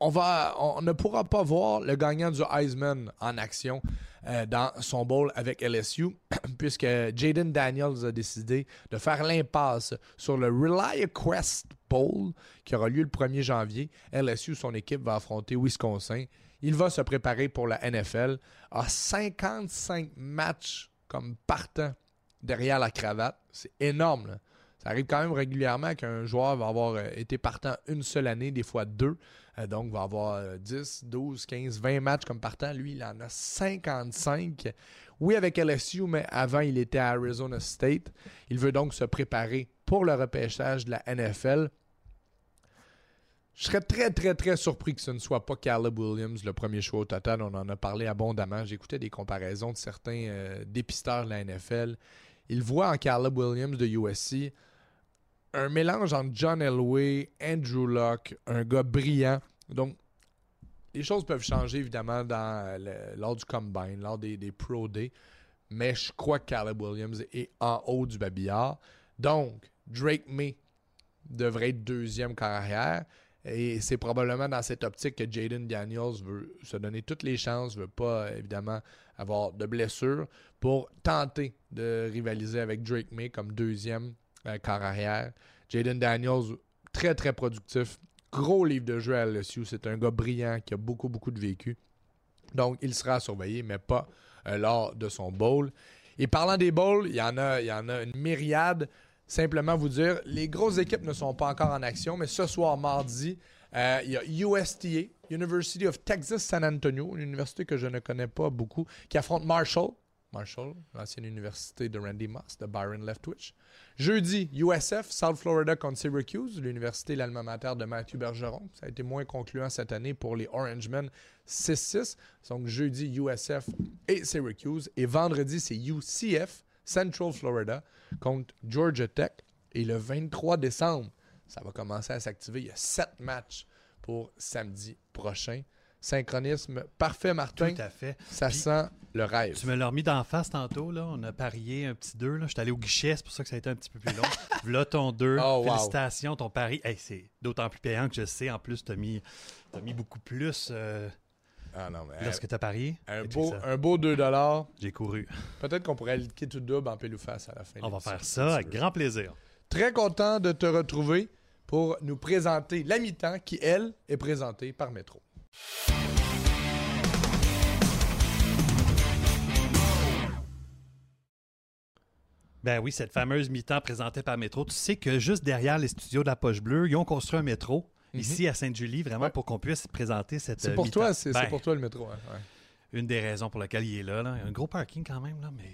S2: on ne pourra pas voir le gagnant du Heisman en action euh, dans son bowl avec LSU, puisque Jaden Daniels a décidé de faire l'impasse sur le ReliaQuest Bowl qui aura lieu le 1er janvier. LSU, son équipe, va affronter Wisconsin. Il va se préparer pour la NFL. A 55 matchs comme partant derrière la cravate. C'est énorme. Ça arrive quand même régulièrement qu'un joueur va avoir euh, été partant une seule année, des fois deux. Euh, donc, va avoir 10, 12, 15, 20 matchs comme partant. Lui, il en a 55. Oui, avec LSU, mais avant, il était à Arizona State. Il veut donc se préparer pour le repêchage de la NFL. Je serais très, très, très surpris que ce ne soit pas Caleb Williams, le premier choix au total. On en a parlé abondamment. J'écoutais des comparaisons de certains euh, dépisteurs de la NFL. Il voit en Caleb Williams de USC un mélange entre John Elway, Andrew Locke, un gars brillant. Donc, les choses peuvent changer évidemment dans lors du combine, lors des, Pro Day. Mais je crois que Caleb Williams est en haut du babillard. Donc, Drake May devrait être deuxième carrière. Et c'est probablement dans cette optique que Jaden Daniels veut se donner toutes les chances, veut pas évidemment avoir de blessures pour tenter de rivaliser avec Drake May comme deuxième euh, carrière. Jaden Daniels, très très productif. Gros livre de jeu à LSU. C'est un gars brillant qui a beaucoup beaucoup de vécu. Donc il sera surveillé, mais pas euh, lors de son bowl. Et parlant des bowls, il y en a, il y en a une myriade simplement vous dire, les grosses équipes ne sont pas encore en action, mais ce soir, mardi, euh, il y a USTA, University of Texas San Antonio, une université que je ne connais pas beaucoup, qui affronte Marshall. Marshall, l'ancienne université de Randy Moss, de Byron Leftwich. Jeudi, USF, South Florida contre Syracuse, l'université, l'alma mater de Matthew Bergeron. Ça a été moins concluant cette année pour les Orangemen 6-6. Donc jeudi, USF et Syracuse. Et vendredi, c'est UCF, Central Florida contre Georgia Tech. Et le 23 décembre, ça va commencer à s'activer. Il y a sept matchs pour samedi prochain. Synchronisme parfait, Martin.
S3: Tout à fait.
S2: Ça sent le rêve.
S3: Tu me l'as remis d'en face tantôt. Là. On a parié un petit 2. Je suis allé au guichet, c'est pour ça que ça a été un petit peu plus long. voilà ton 2. Félicitations, ton pari. c'est d'autant plus payant que je sais. En plus, tu as mis, mis beaucoup plus. Euh, ah non, mais. Lorsque tu as parié.
S2: Un beau, un beau 2
S3: J'ai couru.
S2: Peut-être qu'on pourrait liquider tout double en pile ou face à la fin.
S3: On va faire ça avec grand plaisir.
S2: Très content de te retrouver pour nous présenter la mi-temps qui, elle, est présentée par Métro.
S3: Ben oui, cette fameuse mi-temps présentée par Métro. Tu sais que juste derrière les studios de la Poche Bleue, ils ont construit un métro ici à Sainte-Julie, vraiment
S2: Ouais.
S3: pour qu'on puisse présenter cette
S2: C'est
S3: euh,
S2: pour toi, c'est
S3: Ben,
S2: pour toi le métro. hein, ouais.
S3: Une des raisons pour lesquelles il est là. là. Un gros parking quand même, là, mais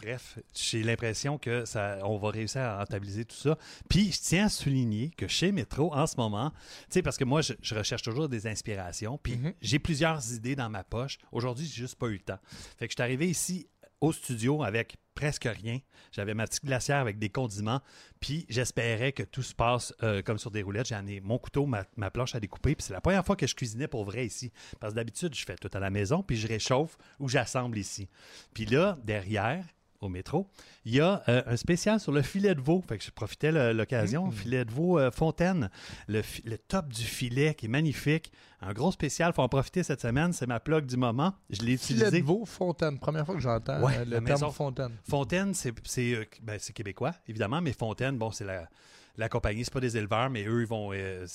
S3: bref, j'ai l'impression que ça, on va réussir à rentabiliser tout ça. Puis je tiens à souligner que chez Métro, en ce moment, tu sais, parce que moi, je, je recherche toujours des inspirations, puis
S2: Mhm.
S3: j'ai plusieurs idées dans ma poche. Aujourd'hui, j'ai juste pas eu le temps. Fait que je suis arrivé ici au studio avec presque rien. J'avais ma petite glacière avec des condiments, puis j'espérais que tout se passe euh, comme sur des roulettes. J'en ai mon couteau, ma, ma planche à découper, puis c'est la première fois que je cuisinais pour vrai ici. Parce que d'habitude, je fais tout à la maison, puis je réchauffe ou j'assemble ici. Puis là, derrière, au métro, il y a euh, un spécial sur le filet de veau. Fait que je profitais de l'occasion. Filet de veau euh, fontaine, le, top du filet qui est magnifique. Un gros spécial, faut en profiter cette semaine. C'est ma plug du moment. Je l'ai
S2: Filet
S3: utilisé.
S2: de veau, fontaine. Première fois que j'entends
S3: Ouais,
S2: euh, le terme
S3: maison-
S2: fontaine.
S3: Fontaine, c'est c'est, ben, c'est québécois, évidemment, mais Fontaine, bon, c'est la, la compagnie, c'est pas des éleveurs, mais eux, ils vont, euh,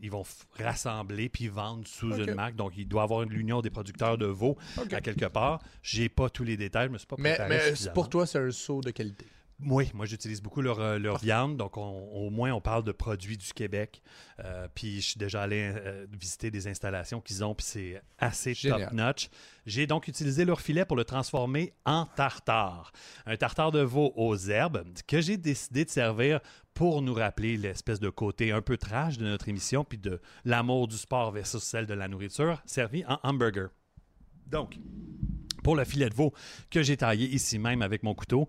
S3: ils vont rassembler puis vendre sous une marque. Donc, il doit y avoir une l'union des producteurs de veaux à quelque part. J'ai pas tous les détails, je me suis pas
S2: Mais,
S3: préparé
S2: mais pour toi, c'est un saut de qualité.
S3: Oui, moi j'utilise beaucoup leur, euh, leur viande, donc on- au moins on parle de produits du Québec. Euh, puis je suis déjà allé euh, visiter des installations qu'ils ont, puis c'est assez
S2: Génial.
S3: top-notch. J'ai donc utilisé leur filet pour le transformer en tartare. Un tartare de veau aux herbes que j'ai décidé de servir pour nous rappeler l'espèce de côté un peu trash de notre émission, puis de l'amour du sport versus celle de la nourriture, servi en hamburger. Donc, pour le filet de veau que j'ai taillé ici même avec mon couteau,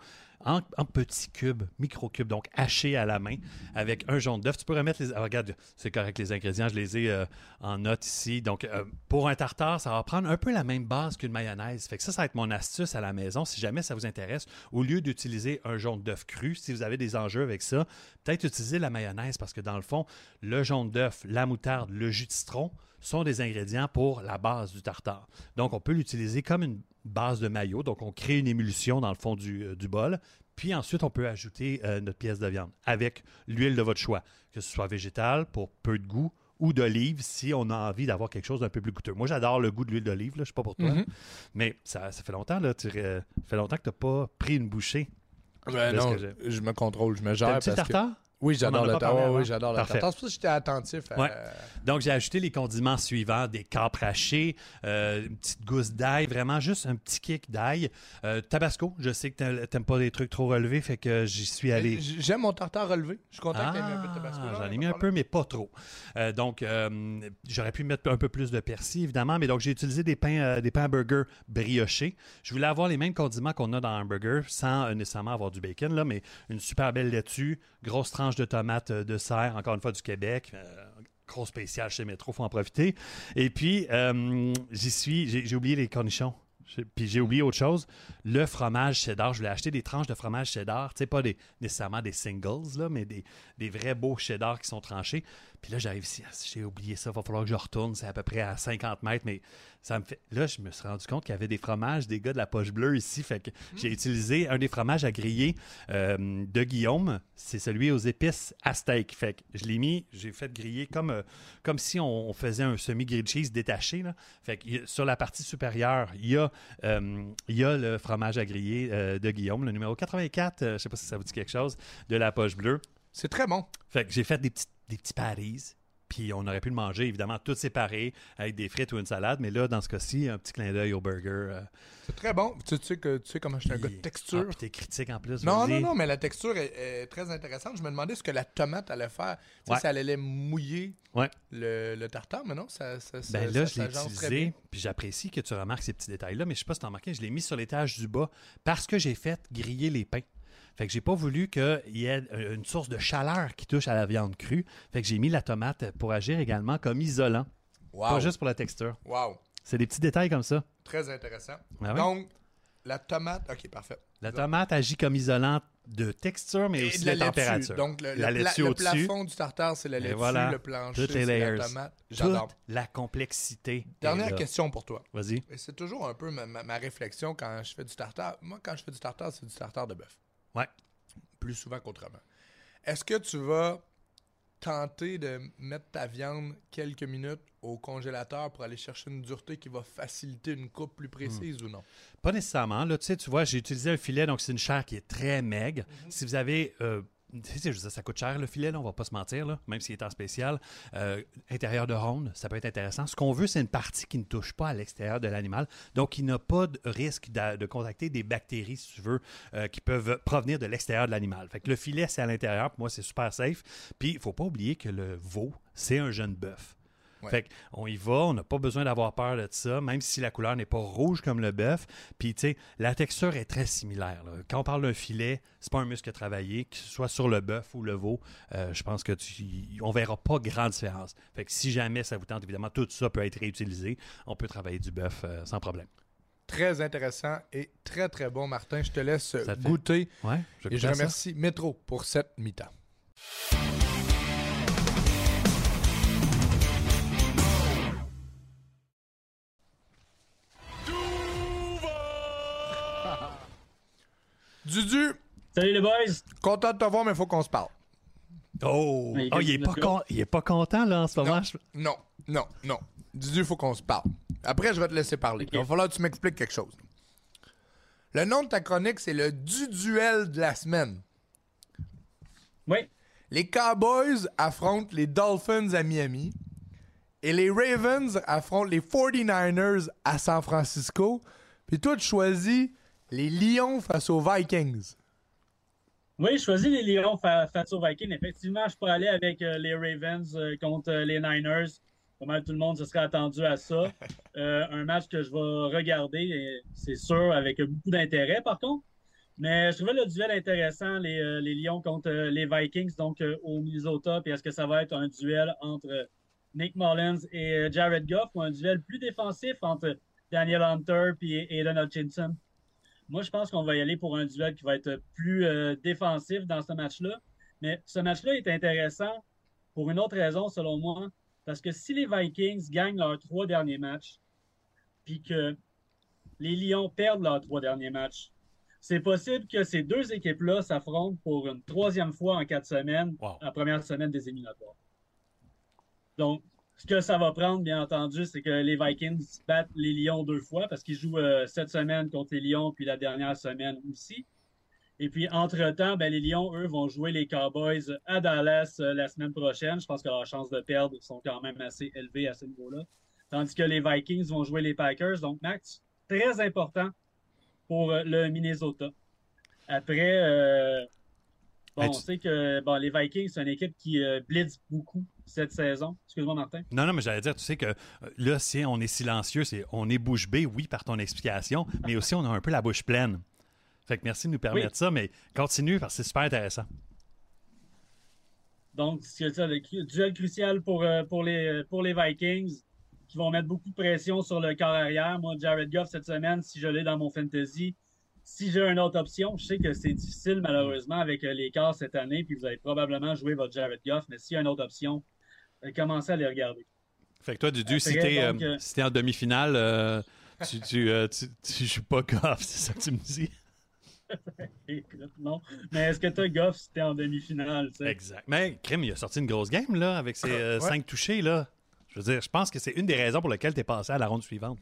S3: en, petits cubes, micro-cubes, donc hachés à la main, avec un jaune d'œuf. Tu peux remettre les. ah, regarde, c'est correct, les ingrédients, je les ai euh, en note ici. Donc, euh, pour un tartare, ça va prendre un peu la même base qu'une mayonnaise. Fait que ça, ça va être mon astuce à la maison. Si jamais ça vous intéresse, au lieu d'utiliser un jaune d'œuf cru, si vous avez des enjeux avec ça, peut-être utiliser la mayonnaise parce que dans le fond, le jaune d'œuf, la moutarde, le jus de citron sont des ingrédients pour la base du tartare. Donc, on peut l'utiliser comme une base de maillot. Donc, on crée une émulsion dans le fond du, euh, du bol. Puis ensuite, on peut ajouter euh, notre pièce de viande avec l'huile de votre choix, que ce soit végétale pour peu de goût ou d'olive si on a envie d'avoir quelque chose d'un peu plus goûteux. Moi, j'adore le goût de l'huile d'olive, là, je sais pas pour toi.
S2: Mhm.
S3: Mais ça, ça fait longtemps, là, tu, euh, fait longtemps que tu n'as pas pris une bouchée.
S2: Ben non, je me controle, je me gère. Parce que-
S3: tartare?
S2: Oui, j'adore le Ouais,
S3: avant.
S2: oui, j'adore le. C'est pour ça que j'étais attentif. à-
S3: Ouais. Donc, j'ai ajouté les condiments suivants des capres hachés, euh, une petite gousse d'ail, vraiment juste un petit kick d'ail. Euh, tabasco, je sais que t'a- t'aimes pas des trucs trop relevés, fait que j'y suis allé.
S2: J- J'aime mon tartare relevé. Je suis content ait mis un peu de
S3: Ah,
S2: tabasco.
S3: J'en ai mis un peu, mais pas trop. Euh, donc, euh, j'aurais pu mettre un peu plus de persil, évidemment, mais donc j'ai utilisé des pains, euh, des pains burger briochés. Je voulais avoir les mêmes condiments qu'on a dans un burger, sans euh, nécessairement avoir du bacon, là, mais une super belle laitue, grosse tranche de tomates euh, de serre, encore une fois du Québec. euh, Gros spécial chez Métro, faut en profiter. Et puis, euh, j'y suis, j'ai oublié les cornichons. Puis j'ai oublié autre chose, le fromage cheddar. Je voulais acheter des tranches de fromage cheddar, tu sais, pas nécessairement des singles, là, mais des, des vrais beaux cheddar qui sont tranchés. Puis là, j'arrive ici, j'ai oublié ça, il va falloir que je retourne, c'est à peu près à 50 mètres, mais ça me fait... Là, je me suis rendu compte qu'il y avait des fromages, des gars de la poche bleue ici, fait que j'ai utilisé un des fromages à griller euh, de Guillaume, c'est celui aux épices à steak. Fait que je l'ai mis, j'ai fait griller comme, euh, comme si on, on faisait un semi-grilled cheese détaché, là. Fait que sur la partie supérieure, il y a, euh, il y a le fromage à griller de Guillaume, le numéro 84, euh, je sais pas si ça vous dit quelque chose, de la poche bleue.
S2: C'est très bon.
S3: Fait que j'ai fait des petits, des petits paris. Puis on aurait pu le manger, évidemment, tout séparé, avec des frites ou une salade. Mais là, dans ce cas-ci, un petit clin d'œil au burger. euh,
S2: C'est très bon. Tu, tu sais que tu sais comment je suis un gars de
S3: puis-
S2: texture.
S3: Ah, puis t'es critique en plus.
S2: Non,
S3: vas-y.
S2: non, non, mais la texture est, est très intéressante. Je me demandais ce que la tomate allait faire. Tu sais,
S3: Ouais.
S2: elle allait mouiller
S3: Ouais.
S2: le, le tartare, mais non, ça, ça, ça,
S3: Ben là,
S2: ça
S3: je l'ai
S2: s'agence très
S3: utilisé, puis j'apprécie que tu remarques ces petits détails-là, mais je sais pas si t'as remarqué, je l'ai mis sur l'étage du bas parce que j'ai fait griller les pains. Fait que j'ai pas voulu qu'il y ait euh, une source de chaleur qui touche à la viande crue. Fait que j'ai mis la tomate pour agir également comme isolant, pas
S2: Wow.
S3: juste pour la texture.
S2: Wow.
S3: C'est des petits détails comme ça.
S2: Très intéressant.
S3: Ah ouais?
S2: Donc, la tomate. Ok, parfait.
S3: La tomate agit comme isolant de texture, mais
S2: Et
S3: aussi
S2: de la
S3: température.
S2: Donc, le,
S3: La
S2: le pla-
S3: laitue
S2: le
S3: au-dessus.
S2: plafond du tartare, c'est la laitue.
S3: voilà.
S2: Le plancher, c'est la tomate. J'adore.
S3: La complexité.
S2: Dernière question pour toi.
S3: Vas-y.
S2: C'est toujours un peu ma, ma- ma réflexion quand je fais du tartare. Moi, quand je fais du tartare, c'est du tartare de bœuf.
S3: Ouais.
S2: Plus souvent qu'autrement. Est-ce que tu vas tenté de mettre ta viande quelques minutes au congélateur pour aller chercher une dureté qui va faciliter une coupe plus précise ou non?
S3: Pas nécessairement. Là, tu sais, tu vois, j'ai utilisé un filet, donc c'est une chair qui est très maigre. Si vous avez. euh, je dire, ça coûte cher le filet, là, on va pas se mentir, même s'il est en spécial. Euh, intérieur de ronde, ça peut être intéressant. Ce qu'on veut, c'est une partie qui ne touche pas à l'extérieur de l'animal, donc qui n'a pas de risque de, contacter des bactéries, si tu veux, euh, qui peuvent provenir de l'extérieur de l'animal. Fait que le filet, c'est à l'intérieur. Pour moi, c'est super safe. Puis, il faut pas oublier que le veau, c'est un jeune bœuf.
S2: Ouais.
S3: Fait qu'on y va, on n'a pas besoin d'avoir peur de ça, même si la couleur n'est pas rouge comme le bœuf. Puis, tu sais, la texture est très similaire. là. Quand on parle d'un filet, c'est pas un muscle à travailler, que ce soit sur le bœuf ou le veau. euh, je pense que tu, on verra pas grande différence. Fait que si jamais ça vous tente, évidemment, tout ça peut être réutilisé. On peut travailler du bœuf euh, sans problème.
S2: Très intéressant et très très bon, Martin. Je te laisse
S3: Ça
S2: goûter.
S3: Ouais,
S2: Et je remercie Métro pour cette mi-temps. Dudu,
S4: Salut les boys!
S2: content de te voir, mais il faut qu'on se parle.
S3: Oh!
S4: Mais
S3: Oh, il, est pas con- il est pas content, là, en ce moment. Je-
S2: Non, non, non. Dudu, il faut qu'on se parle. Après, je vais te laisser parler. Il va falloir que tu m'expliques quelque chose. Le nom de ta chronique, c'est le du duel de la semaine.
S4: Oui,
S2: Les Cowboys affrontent les Dolphins à Miami. Et les Ravens affrontent les 49ers à San Francisco. Puis toi, tu choisis les Lions face aux Vikings.
S4: oui, je choisis les Lions fa- face aux Vikings. Effectivement, je peux aller avec euh, les Ravens euh, contre euh, les Niners. Pas mal tout le monde se serait attendu à ça. Un match que je vais regarder, c'est sûr, avec beaucoup d'intérêt par contre. Mais je trouvais le duel intéressant, les, les Lions contre les Vikings, donc au Minnesota. Puis est-ce que ça va être un duel entre Nick Mullins et Jared Goff ou un duel plus défensif entre Daniel Hunter et Aiden Hutchinson? Moi, je pense qu'on va y aller pour un duel qui va être plus euh, défensif dans ce match-là. Mais ce match-là est intéressant pour une autre raison, selon moi. Parce que si les Vikings gagnent leurs trois derniers matchs, puis que les Lions perdent leurs trois derniers matchs, c'est possible que ces deux équipes-là s'affrontent pour une troisième fois en quatre semaines,
S3: Wow.
S4: la première semaine des éliminatoires. Donc, ce que ça va prendre, bien entendu, c'est que les Vikings battent les Lions deux fois parce qu'ils jouent euh, cette semaine contre les Lions, puis la dernière semaine aussi. Et puis, entre-temps, ben, les Lions, eux, vont jouer les Cowboys à Dallas euh, la semaine prochaine. Je pense que leurs chances de perdre sont quand même assez élevées à ce niveau-là. Tandis que les Vikings vont jouer les Packers. Donc, Max, très important pour euh, le Minnesota. Après, bon,
S3: Hey,
S4: on
S3: tu-
S4: sait que bon, les Vikings, c'est une équipe qui euh, blitz beaucoup cette saison. Excuse-moi, Martin.
S3: Non, non, mais j'allais dire, tu sais que euh, là, si on est silencieux, c'est on est bouche bée, oui, par ton explication, mais aussi on a un peu la bouche pleine. Fait que merci de nous permettre
S4: Oui.
S3: ça, mais continue parce que c'est super intéressant.
S4: Donc, c'est ça, le duel crucial pour, euh, pour, les, pour les Vikings qui vont mettre beaucoup de pression sur le corps arrière. Moi, Jared Goff, cette semaine, si je l'ai dans mon fantasy, si j'ai une autre option, je sais que c'est difficile malheureusement avec euh, les quarts cette année, puis vous allez probablement jouer votre Jared Goff, mais s'il y a une autre option, euh, commencez à les regarder.
S3: Fait que toi, Dudu, si
S4: Après,
S3: t'es
S4: donc,
S3: euh,
S4: euh,
S3: si t'es en demi-finale, euh, tu, tu, euh, tu, tu joues pas Goff, c'est ça que tu me dis?
S4: Écoute, non. Mais est-ce que tu as Goff si t'es en demi-finale?
S3: Exact. Mais Krim, il a sorti une grosse game, là, avec ses euh,
S2: Ouais.
S3: cinq touchés, là. Je veux dire, je pense que c'est une des raisons pour lesquelles t'es passé à la ronde suivante.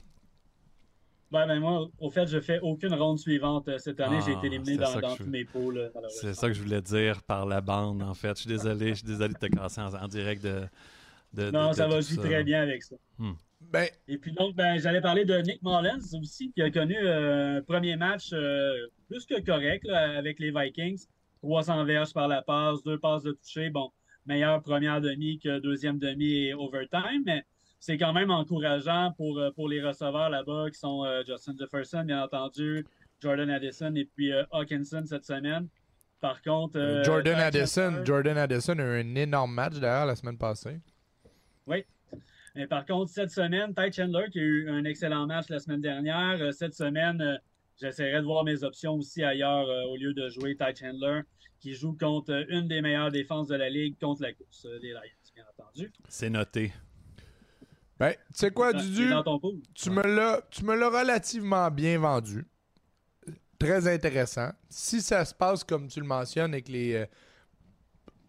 S4: Ben, ben, moi, au fait, je fais aucune ronde suivante euh, cette année. J'ai
S3: Ah,
S4: été éliminé dans,
S3: je-
S4: tous mes pôles, là, malheureusement.
S3: C'est ça que je voulais dire par la bande, en fait. Je suis désolé, je suis désolé de te casser en, en direct de, de-
S4: Non,
S3: de-
S4: ça
S3: de
S4: va jouer très bien avec ça.
S2: Ben,
S4: Et puis donc, ben, j'allais parler de Nick Mullins aussi, qui a connu euh, un premier match euh, plus que correct là, avec les Vikings. 300 verges par la passe, deux passes de toucher. Bon, meilleure première demi que deuxième demi et overtime, mais c'est quand même encourageant pour, euh, pour les receveurs là-bas qui sont euh, Justin Jefferson, bien entendu, Jordan Addison et puis euh, Hawkinson cette semaine. Par contre, euh,
S2: Jordan Addison, Jordan Addison a eu un énorme match d'ailleurs la semaine passée.
S4: Mais par contre, cette semaine, Ty Chandler, qui a eu un excellent match la semaine dernière, euh, cette semaine, euh, j'essaierai de voir mes options aussi ailleurs euh, au lieu de jouer Ty Chandler, qui joue contre une des meilleures défenses de la ligue contre la course des Lions, bien entendu.
S3: C'est noté.
S2: Ben, tu sais quoi, Dudu? Tu me l'as, tu me l'as relativement bien vendu. Très intéressant. Si ça se passe comme tu le mentionnes et que les, euh,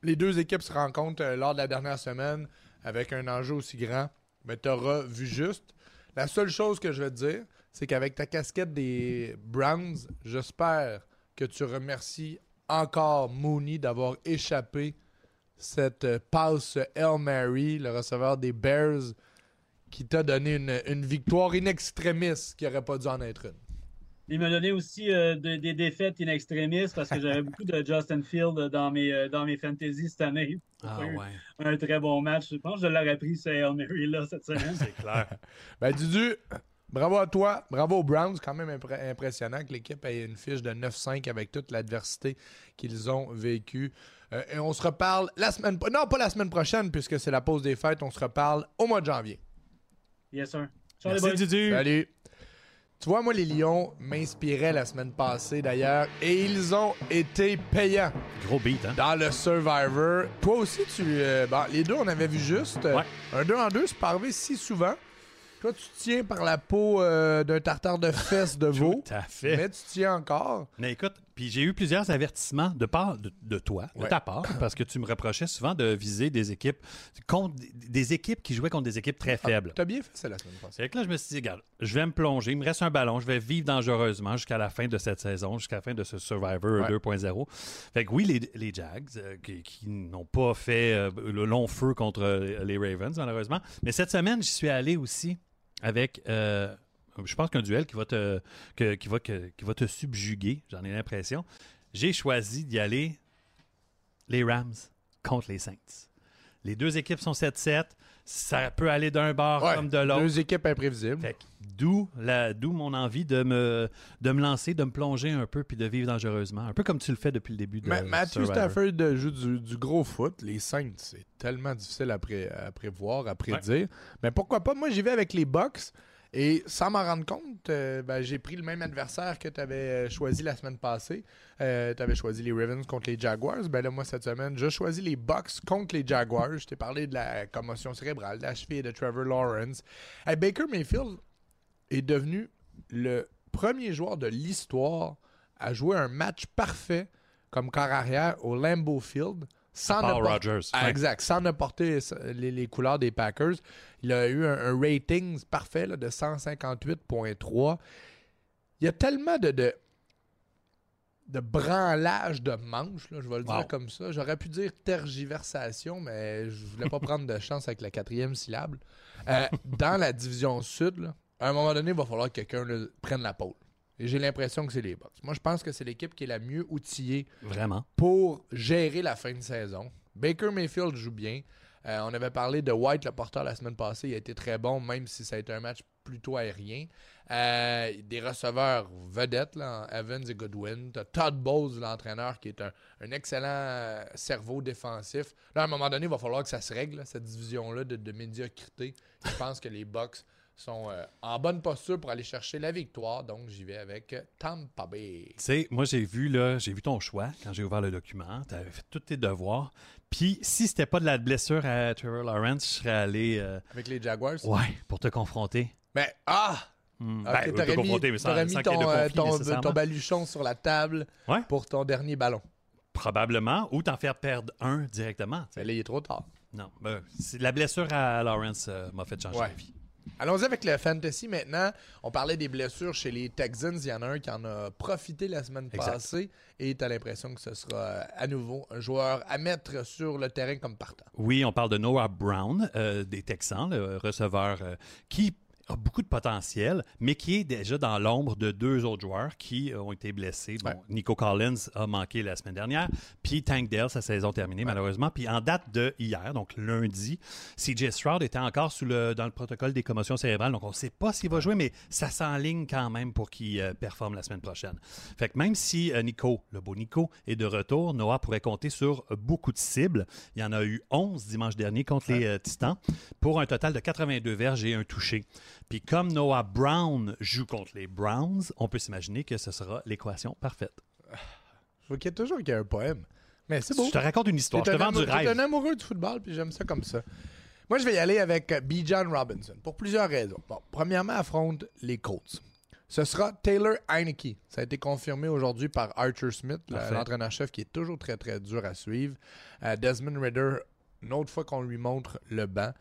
S2: les deux équipes se rencontrent euh, lors de la dernière semaine avec un enjeu aussi grand, mais tu auras vu juste. La seule chose que je vais te dire, c'est qu'avec ta casquette des Browns, j'espère que tu remercies encore Mooney d'avoir échappé cette euh, passe El Mary, le receveur des Bears, qui t'a donné une, une victoire in extremis qui n'aurait pas dû en être une.
S4: Il m'a donné aussi euh, de- des défaites in extremis parce que j'avais beaucoup de Justin Field dans mes, euh, dans mes fantasy cette année.
S3: Ah ouais,
S4: Un très bon match. Je pense que je l'aurais pris, ce Hail Mary-là, cette semaine.
S3: c'est clair.
S2: Ben, Dudu, bravo à toi. Bravo aux Browns. Quand même impressionnant que l'équipe ait une fiche de 9-5 avec toute l'adversité qu'ils ont vécue. Euh, et on se reparle la semaine... Non, pas la semaine prochaine, puisque c'est la pause des fêtes. On se reparle au mois de janvier.
S4: Yes, sir.
S3: Merci
S4: boys.
S3: Dudu.
S2: Salut. Tu vois, moi, les Lions m'inspiraient la semaine passée, d'ailleurs, et ils ont été payants
S3: Gros beat, hein?
S2: dans le Survivor. Toi aussi, tu... euh, bon, les deux, on avait vu juste. Euh,
S3: Ouais.
S2: Un 2 en 2, c'est pas arrivé si souvent. Toi, tu tiens par la peau euh, d'un tartare de fesses de veau.
S3: Tout à fait.
S2: Mais tu tiens encore.
S3: Mais écoute, puis j'ai eu plusieurs avertissements de part de, de toi, de ta part, parce que tu me reprochais souvent de viser des équipes contre des, équipes qui jouaient contre des équipes très faibles.
S2: T'as bien fait ça la semaine passée.
S3: Que là, je me suis dit, regarde, je vais me plonger, il me reste un ballon, je vais vivre dangereusement jusqu'à la fin de cette saison, jusqu'à la fin de ce Survivor
S2: Ouais.
S3: 2.0. Fait que oui, les, les Jags, euh, qui, qui n'ont pas fait euh, le long feu contre euh, les Ravens, malheureusement. Mais cette semaine, j'y suis allé aussi avec, euh, je pense qu'un duel qui va te, que- qui va, que- qui va te subjuguer, j'en ai l'impression. J'ai choisi d'y aller les Rams contre les Saints. Les deux équipes sont 7-7. Ça peut aller d'un bord
S2: Ouais,
S3: comme de l'autre.
S2: Deux équipes imprévisibles.
S3: D'où mon envie de me, de me lancer, de me plonger un peu puis de vivre dangereusement. Un peu comme tu le fais depuis le début de
S2: Ma- Matthew. Stafford euh, joue du, du gros foot. Les Saints, c'est tellement difficile à, pré- à prévoir, à prédire. Mais pourquoi pas? Moi, j'y vais avec les Bucks. Et sans m'en rendre compte, euh, ben, j'ai pris le même adversaire que tu avais choisi la semaine passée. tu avais choisi les Ravens contre les Jaguars. Ben là, moi, cette semaine, je choisis les Bucks contre les Jaguars. Je t'ai parlé de la commotion cérébrale, de la cheville de Trevor Lawrence. Baker Mayfield est devenu le premier joueur de l'histoire à jouer un match parfait comme corps arrière au Lambeau Field sans
S3: Paul
S2: ne
S3: Rogers.
S2: Ah. Exact, sans ne porter les, les couleurs des Packers. Il a eu un, un rating parfait là, de 158.3. Il y a tellement de, de, de branlage de manches, là, je vais le
S3: Wow.
S2: dire comme ça. J'aurais pu dire tergiversation, mais je voulais pas prendre de chance avec la quatrième syllabe. Euh, dans la division sud, là, à un moment donné, il va falloir que quelqu'un prenne la pôle. Et j'ai l'impression que c'est les Bucks. Moi, je pense que c'est l'équipe qui est la mieux outillée
S3: Vraiment.
S2: pour gérer la fin de saison. Baker Mayfield joue bien. Euh, on avait parlé de White, le porteur, la semaine passée. Il a été très bon, même si ça a été un match plutôt aérien. Euh, des receveurs vedettes, là, Evans et Goodwin. T'as Todd Bowles, l'entraîneur, qui est un, un excellent euh, cerveau défensif. Là, à un moment donné, il va falloir que ça se règle, là, cette division-là de, de médiocrité. Je pense que les Bucks sont euh, en bonne posture pour aller chercher la victoire. Donc, j'y vais avec euh, Tampa Bay.
S3: Tu sais, moi, j'ai vu, là, j'ai vu ton choix quand j'ai ouvert le document. Tu avais fait tous tes devoirs. Puis, si c'était pas de la blessure à Trevor Lawrence, je serais allé, euh,
S2: Avec les Jaguars?
S3: ouais, pour te confronter.
S2: Mais, ah!
S3: Hmm.
S2: Ok,
S3: Ben,
S2: t'aurais
S3: te
S2: mis,
S3: confronter, mais sans, sans
S2: mis
S3: ait
S2: ton,
S3: de conflit
S2: ton- ton baluchon sur la table
S3: Ouais.
S2: pour ton dernier ballon.
S3: Probablement. Ou t'en faire perdre un directement.
S2: Mais là, il est trop tard.
S3: Non. ben, la blessure à Lawrence euh, m'a fait changer
S2: Ouais.
S3: la vie.
S2: Allons-y avec le fantasy maintenant. On parlait des blessures chez les Texans. Il y en a un qui en a profité la semaine
S3: Exact.
S2: passée. Et tu as l'impression que ce sera euh, à nouveau un joueur à mettre sur le terrain comme partant.
S3: Oui, on parle de Noah Brown euh, des Texans, le receveur euh, qui a beaucoup de potentiel, mais qui est déjà dans l'ombre de deux autres joueurs qui euh, ont été blessés. Bon,
S2: Ouais.
S3: Nico Collins a manqué la semaine dernière, puis Tank Dell, sa saison terminée malheureusement. Puis en date de hier, donc lundi, CJ Stroud était encore sous le, dans le protocole des commotions cérébrales, donc on ne sait pas s'il va jouer, mais ça s'enligne quand même pour qu'il euh, performe la semaine prochaine. Fait que même si euh, Nico, le beau Nico, est de retour, Noah pourrait compter sur beaucoup de cibles. Il y en a eu 11 dimanche dernier contre les euh, Titans pour un total de 82 verges et un touché. Puis comme Noah Brown joue contre les Browns, on peut s'imaginer que ce sera l'équation parfaite.
S2: Je vois qu'il y a toujours qu'il y a un poème. Mais c'est beau.
S3: Je te raconte une histoire, je te
S2: un,
S3: vends du
S2: amoureux- t'es
S3: rêve.
S2: un amoureux du football, puis j'aime ça comme ça. Moi, je vais y aller avec euh, B. John Robinson pour plusieurs raisons. Bon, premièrement, affronte les Colts. Ce sera Taylor Heineke. Ça a été confirmé aujourd'hui par Archer Smith, l'entraîneur-chef qui est toujours très très dur à suivre. Euh, Desmond Ritter, une autre fois qu'on lui montre le banc.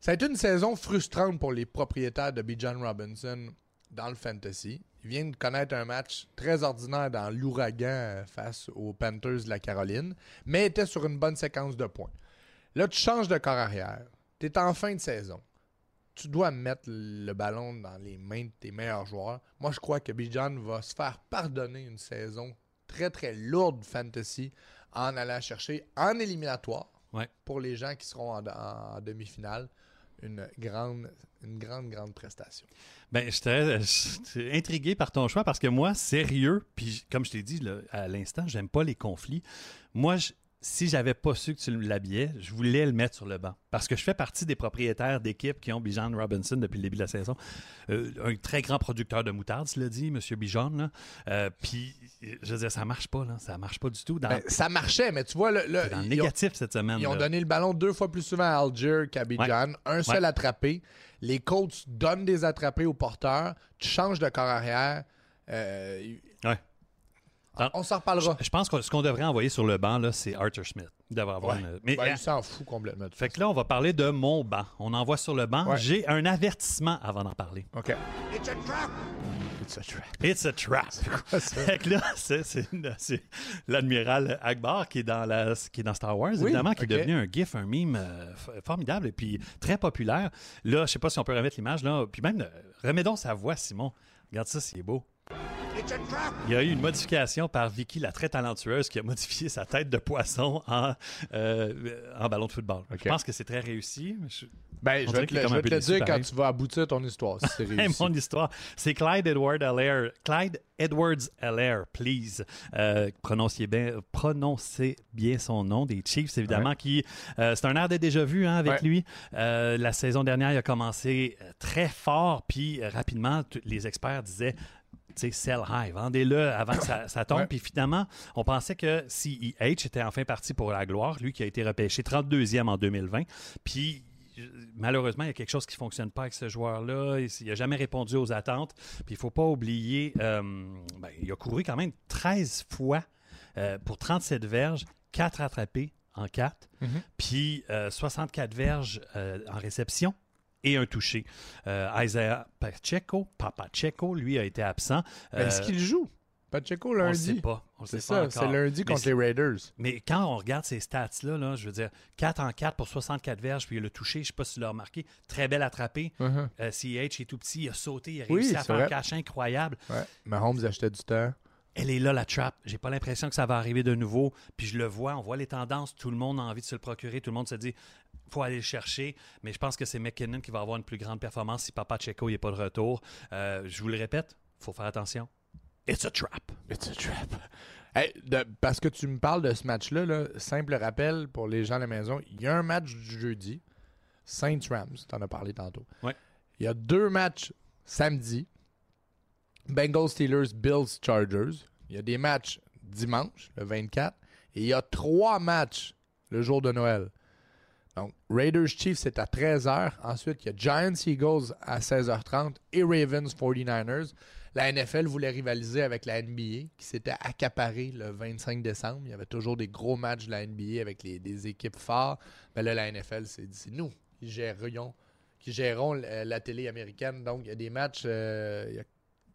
S2: Ça a été une saison frustrante pour les propriétaires de Bijan Robinson dans le fantasy. Il vient de connaître un match très ordinaire dans l'ouragan euh, face aux Panthers de la Caroline, mais était sur une bonne séquence de points. Là, tu changes de corps arrière. Tu es en fin de saison. Tu dois mettre le ballon dans les mains de tes meilleurs joueurs. Moi, je crois que Bijan va se faire pardonner une saison très, très lourde fantasy en allant chercher en éliminatoire
S3: Ouais.
S2: pour les gens qui seront en, en demi-finale une grande, une grande, grande prestation.
S3: Ben, je suis intrigué par ton choix parce que moi, sérieux, puis comme je t'ai dit là, à l'instant, j'aime pas les conflits. Moi, si j'avais pas su que tu l'habillais, je voulais le mettre sur le banc. Parce que je fais partie des propriétaires d'équipes qui ont Bijan Robinson depuis le début de la saison. Euh, un très grand producteur de moutarde, cela dit, M. Bijan. Euh, Puis, je veux dire, ça marche pas, là. Ça marche pas du tout. Dans,
S2: Ben, ça marchait, mais tu vois, le, le-
S3: c'est dans le
S2: ont-
S3: négatif cette semaine.
S2: Ils ont donné le ballon deux fois plus souvent à Algier qu'à Bijan. Un seul
S3: Ouais.
S2: attrapé. Les coachs donnent des attrapés aux porteurs. Tu changes de corps arrière. Euh,
S3: Ouais.
S2: On s'en reparlera.
S3: Je, je pense que ce qu'on devrait envoyer sur le banc, là, c'est Arthur Smith.
S2: Ouais.
S3: une- Mais
S2: Ben,
S3: euh,
S2: il s'en fout complètement.
S3: Fait que là, on va parler de mon banc. On envoie sur le banc.
S2: Ouais.
S3: J'ai un avertissement avant d'en parler.
S2: OK. It's a trap. It's a trap.
S3: It's a trap. fait que là, c'est, l'admiral Akbar qui est dans la, qui est dans Star Wars, évidemment, qui est devenu un gif, un mime euh, formidable et puis très populaire. Là, je sais pas si on peut remettre l'image là, puis même euh, remets donc sa voix, Simon. Regarde ça, c'est beau. Il y a eu une modification par Vicky, la très talentueuse, qui a modifié sa tête de poisson en, euh, en ballon de football. Je pense que c'est très réussi. Je-
S2: Ben, je vais te le, je vais te dire quand tu vas aboutir ton histoire, si réussi.
S3: mon histoire. C'est Clyde Edward Allaire. Clyde Edwards Allaire, please. Euh, prononcez, bien, prononcez bien son nom, des Chiefs, évidemment, qui. euh, c'est un air de déjà vu hein, avec
S2: Ouais.
S3: lui. Euh, la saison dernière, il a commencé très fort, puis rapidement, les experts disaient. Sell high, vendez-le avant que ça, ça tombe. Puis finalement, on pensait que CEH était enfin parti pour la gloire, lui qui a été repêché 32e en 2020. Puis malheureusement, il y a quelque chose qui ne fonctionne pas avec ce joueur-là. Il n'a jamais répondu aux attentes. Puis il ne faut pas oublier, euh, ben, il a couru quand même 13 fois euh, pour 37 verges, 4 attrapés en 4,
S2: Mhm.
S3: puis euh, 64 verges euh, en réception et un touché. Euh, Isaiah Pacheco, Papacheco, lui, a été absent.
S2: Est-ce
S3: Euh,
S2: qu'il joue? Pacheco
S3: on ne
S2: lundi?
S3: sait pas.
S2: C'est
S3: sait pas
S2: ça, c'est lundi contre les Raiders.
S3: mais quand on regarde ces stats-là, là, je veux dire, 4 en 4 pour 64 verges, puis il a le touché, je ne sais pas si tu l'as remarqué, très belle attrapée.
S2: Mhm.
S3: Euh, CH est tout petit, il a sauté, il a
S2: Oui,
S3: réussi à faire un cache incroyable.
S2: Ouais. Mahomes achetait du temps.
S3: Elle est là, la trap. J'ai pas l'impression que ça va arriver de nouveau. Puis je le vois, on voit les tendances. Tout le monde a envie de se le procurer. Tout le monde se dit, faut aller le chercher. Mais je pense que c'est McKinnon qui va avoir une plus grande performance si Papa Checo n'est pas de retour. Euh, je vous le répète, faut faire attention. It's a trap.
S2: It's a trap. Hey, de- parce que tu me parles de ce match-là, là, simple rappel pour les gens à la maison, il y a un match du jeudi, Saints-Rams, tu en as parlé tantôt.
S3: Ouais.
S2: Il y a deux matchs samedi, Bengals-Steelers, Bills-Chargers. Il y a des matchs dimanche, le 24, et il y a trois matchs le jour de Noël. Donc, Raiders-Chiefs, c'est à 13h. Ensuite, il y a Giants-Eagles à 16h30 et Ravens-49ers. La NFL voulait rivaliser avec la NBA, qui s'était accaparée le 25 décembre. Il y avait toujours des gros matchs de la NBA avec les, des équipes fortes. Mais là, la NFL s'est dit, c'est nous qui gérerions, qui gérons la, télé américaine. Donc, il y a des matchs, euh, il, y a,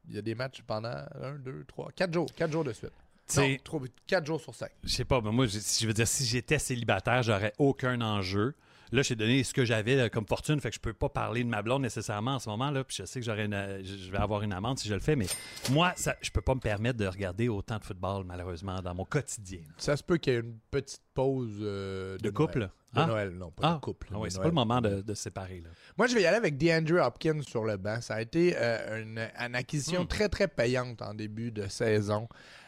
S2: il y a des matchs pendant un, deux, trois, quatre jours, quatre jours de suite. Non,
S3: C'est-
S2: trop- quatre jours sur cinq.
S3: Je sais pas, mais moi, je, veux dire, si j'étais célibataire, j'aurais aucun enjeu. Là, j'ai donné ce que j'avais euh, comme fortune, fait que je peux pas parler de ma blonde nécessairement en ce moment là. Puis je sais que j'aurais une, euh, je vais avoir une amende si je le fais, mais moi, ça, je peux pas me permettre de regarder autant de football malheureusement dans mon quotidien.
S2: Ça se peut qu'il y ait une petite pause euh, de,
S3: De couple?
S2: Noël. De
S3: Ah.
S2: Noël, non, pas
S3: Ah,
S2: de couple.
S3: ah ouais, c'est pas le moment de, de se séparer là.
S2: Moi, je vais y aller avec DeAndre Hopkins sur le banc. Ça a été euh, une, une acquisition
S3: Hmm.
S2: très, très payante en début de saison.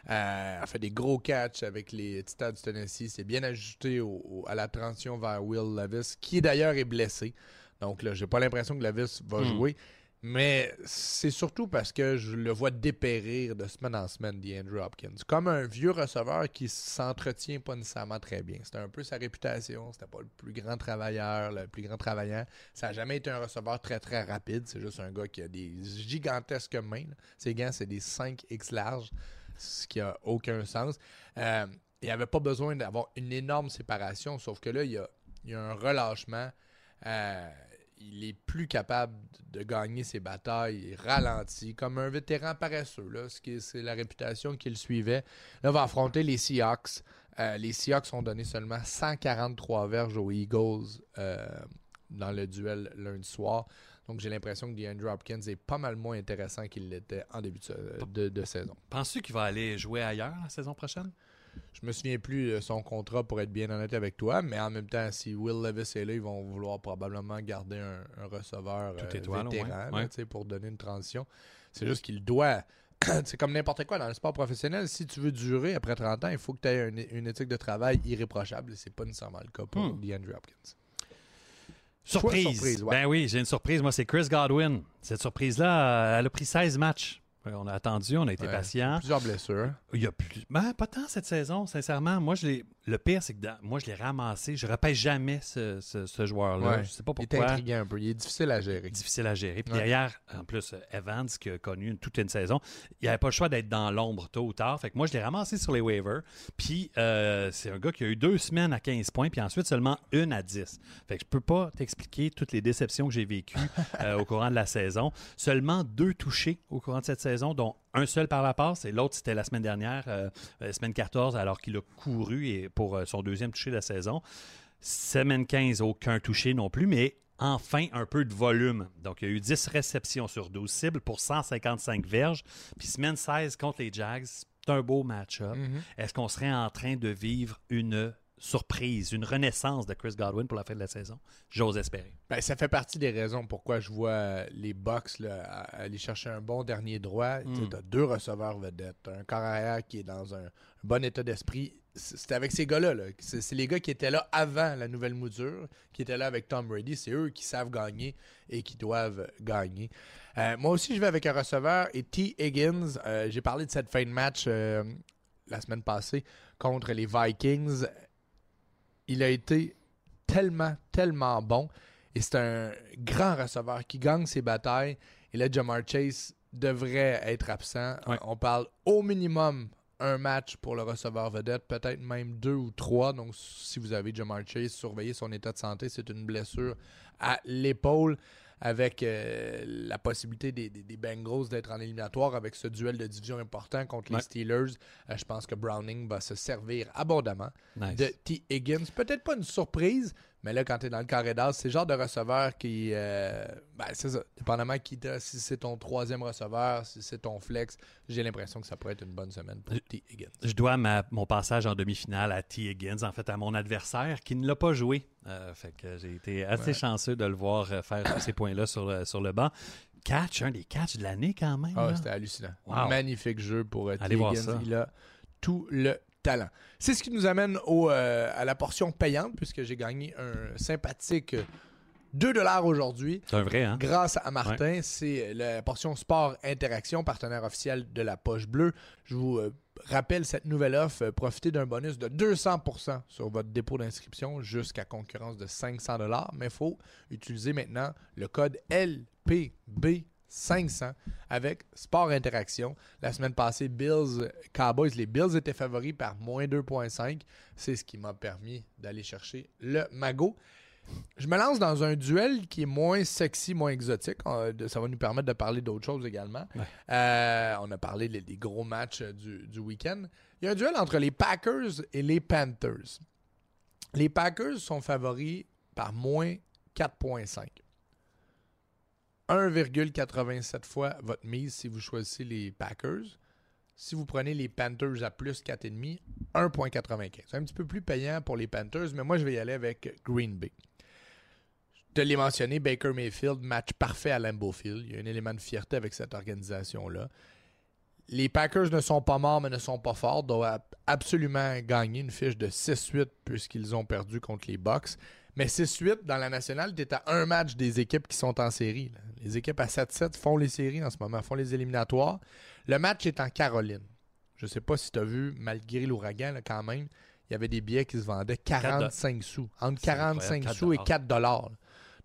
S2: Euh, a fait des gros catchs avec les Titans du Tennessee. C'est bien ajusté au- au- à la transition vers Will Levis, qui d'ailleurs est blessé. Donc là, j'ai pas l'impression que Levis va
S3: Hmm.
S2: jouer. Mais c'est surtout parce que je le vois dépérir de semaine en semaine, Andrew Hopkins. Comme un vieux receveur qui s'entretient pas nécessairement très bien. C'était un peu sa réputation. C'était pas le plus grand travailleur, le plus grand travaillant. Ça n'a jamais été un receveur très très rapide. C'est juste un gars qui a des gigantesques mains. Ses gants, c'est des 5X larges, ce qui a aucun sens. Euh, il avait pas besoin d'avoir une énorme séparation, sauf que là, il y a, un relâchement. Euh, il est plus capable de gagner ses batailles, il ralentit, comme un vétéran paresseux, là, c'est la réputation qu'il suivait. Là, va affronter les Seahawks. Euh, les Seahawks ont donné seulement 143 verges aux Eagles dans le duel lundi soir. Donc, j'ai l'impression que DeAndre Hopkins est pas mal moins intéressant qu'il l'était en début de, de saison.
S3: Penses-tu qu'il va aller jouer ailleurs la saison prochaine?
S2: Je me souviens plus de son contrat pour être bien honnête avec toi, mais en même temps, si Will Levis est là, ils vont vouloir probablement garder un, receveur euh, vétéran pour donner une transition. C'est juste qu'il doit. c'est comme n'importe quoi dans le sport professionnel. Si tu veux durer après 30 ans, il faut que tu aies une, éthique de travail irréprochable. C'est pas nécessairement le cas pour hmm. DeAndre Hopkins.
S3: Surprise. Ben oui, j'ai une surprise. Moi, c'est Chris Godwin. Cette surprise-là, elle a pris 16 matchs. On a attendu, on a été patient.
S2: Plusieurs blessures.
S3: Il y a plus. Ben, pas tant cette saison, sincèrement. Moi, je l'ai. Le pire, c'est que moi, je l'ai ramassé. Je ne repêche jamais ce, ce, joueur-là. Je Je sais pas pourquoi.
S2: Il est intriguant un peu. Il est difficile à gérer.
S3: Difficile à gérer. Puis derrière, en plus, Evans, qui a connu toute une saison, il n'avait pas le choix d'être dans l'ombre tôt ou tard. Fait que moi, je l'ai ramassé sur les waivers. Puis euh, c'est un gars qui a eu deux semaines à 15 points, puis ensuite seulement une à 10. Fait que je peux pas t'expliquer toutes les déceptions que j'ai vécues euh, au courant de la saison. Seulement deux touchés au courant de cette saison, dont un seul par la passe et l'autre, c'était la semaine dernière, euh, semaine 14, alors qu'il a couru et pour son deuxième touché de la saison. Semaine 15, aucun touché non plus, mais enfin un peu de volume. Donc, il y a eu 10 réceptions sur 12 cibles pour 155 verges. Puis semaine 16 contre les Jags, c'est un beau match-up. Mm-hmm. Est-ce qu'on serait en train de vivre une surprise, une renaissance de Chris Godwin pour la fin de la saison. J'ose espérer.
S2: Ben, ça fait partie des raisons pourquoi je vois les Bucks aller chercher un bon dernier droit. Mm. Tu as deux receveurs vedettes, un carrière qui est dans un, bon état d'esprit. C'est avec ces gars-là. c'est les gars qui étaient là avant la nouvelle mouture, qui étaient là avec Tom Brady. C'est eux qui savent gagner et qui doivent gagner. Euh, moi aussi, je vais avec un receveur et T. Higgins. Euh, j'ai parlé de cette fin de match euh, la semaine passée contre les Vikings il a été tellement, tellement bon. Et c'est un grand receveur qui gagne ses batailles. Et là, Jamar Chase devrait être absent. On parle au minimum un match pour le receveur vedette, peut-être même deux ou trois. Donc, si vous avez Jamar Chase, surveillez son état de santé. C'est une blessure à l'épaule avec euh, la possibilité des, Bengals d'être en éliminatoire avec ce duel de division important contre les Steelers. Euh, je pense que Browning va se servir abondamment de T. Higgins. Peut-être pas une surprise, mais là, quand tu es dans le carré d'as, c'est le genre de receveur qui. Euh, ben, c'est ça. Dépendamment qui si c'est ton troisième receveur, si c'est ton flex, j'ai l'impression que ça pourrait être une bonne semaine pour T. Higgins.
S3: Je dois mon passage en demi-finale à T. Higgins, en fait, à mon adversaire qui ne l'a pas joué. Euh, fait que j'ai été assez chanceux de le voir euh, faire ces points-là sur le, sur le banc catch, un des catchs de l'année quand même.
S2: Ah, c'était hallucinant. Magnifique jeu pour T. Higgins. Il a tout le talent. C'est ce qui nous amène au, euh, à la portion payante, puisque j'ai gagné un sympathique 2 dollars aujourd'hui.
S3: C'est un vrai, hein?
S2: Grâce à Martin. C'est la portion sport interaction, partenaire officiel de la Poche Bleue. Je vous euh, rappelle cette nouvelle offre. Profitez d'un bonus de 200% sur votre dépôt d'inscription jusqu'à concurrence de 500 dollars. Mais il faut utiliser maintenant le code LPB 500 avec Sport Interaction. La semaine passée, Bills Cowboys, les Bills étaient favoris par moins 2.5. C'est ce qui m'a permis d'aller chercher le magot. Je me lance dans un duel qui est moins sexy, moins exotique. Ça va nous permettre de parler d'autres choses également. Euh, on a parlé des, gros matchs du, du week-end. Il y a un duel entre les Packers et les Panthers. Les Packers sont favoris par moins 4.5. 1,87 fois votre mise si vous choisissez les Packers. Si vous prenez les Panthers à plus 4,5, 1,95. C'est un petit peu plus payant pour les Panthers, mais moi, je vais y aller avec Green Bay. Je te l'ai mentionné, Baker Mayfield, match parfait à Lambeau Field. Il y a un élément de fierté avec cette organisation-là. Les Packers ne sont pas morts, mais ne sont pas forts. Doivent absolument gagner une fiche de 6-8 puisqu'ils ont perdu contre les Bucks. Mais 6-8 dans la nationale, tu es à un match des équipes qui sont en série. là. Les équipes à 7-7 font les séries en ce moment, font les éliminatoires. Le match est en Caroline. Je sais pas si tu as vu, malgré l'ouragan, quand même, il y avait des billets qui se vendaient 45 sous. Entre
S3: C'est
S2: 45
S3: incroyable,
S2: sous et
S3: 4
S2: 4 dollars.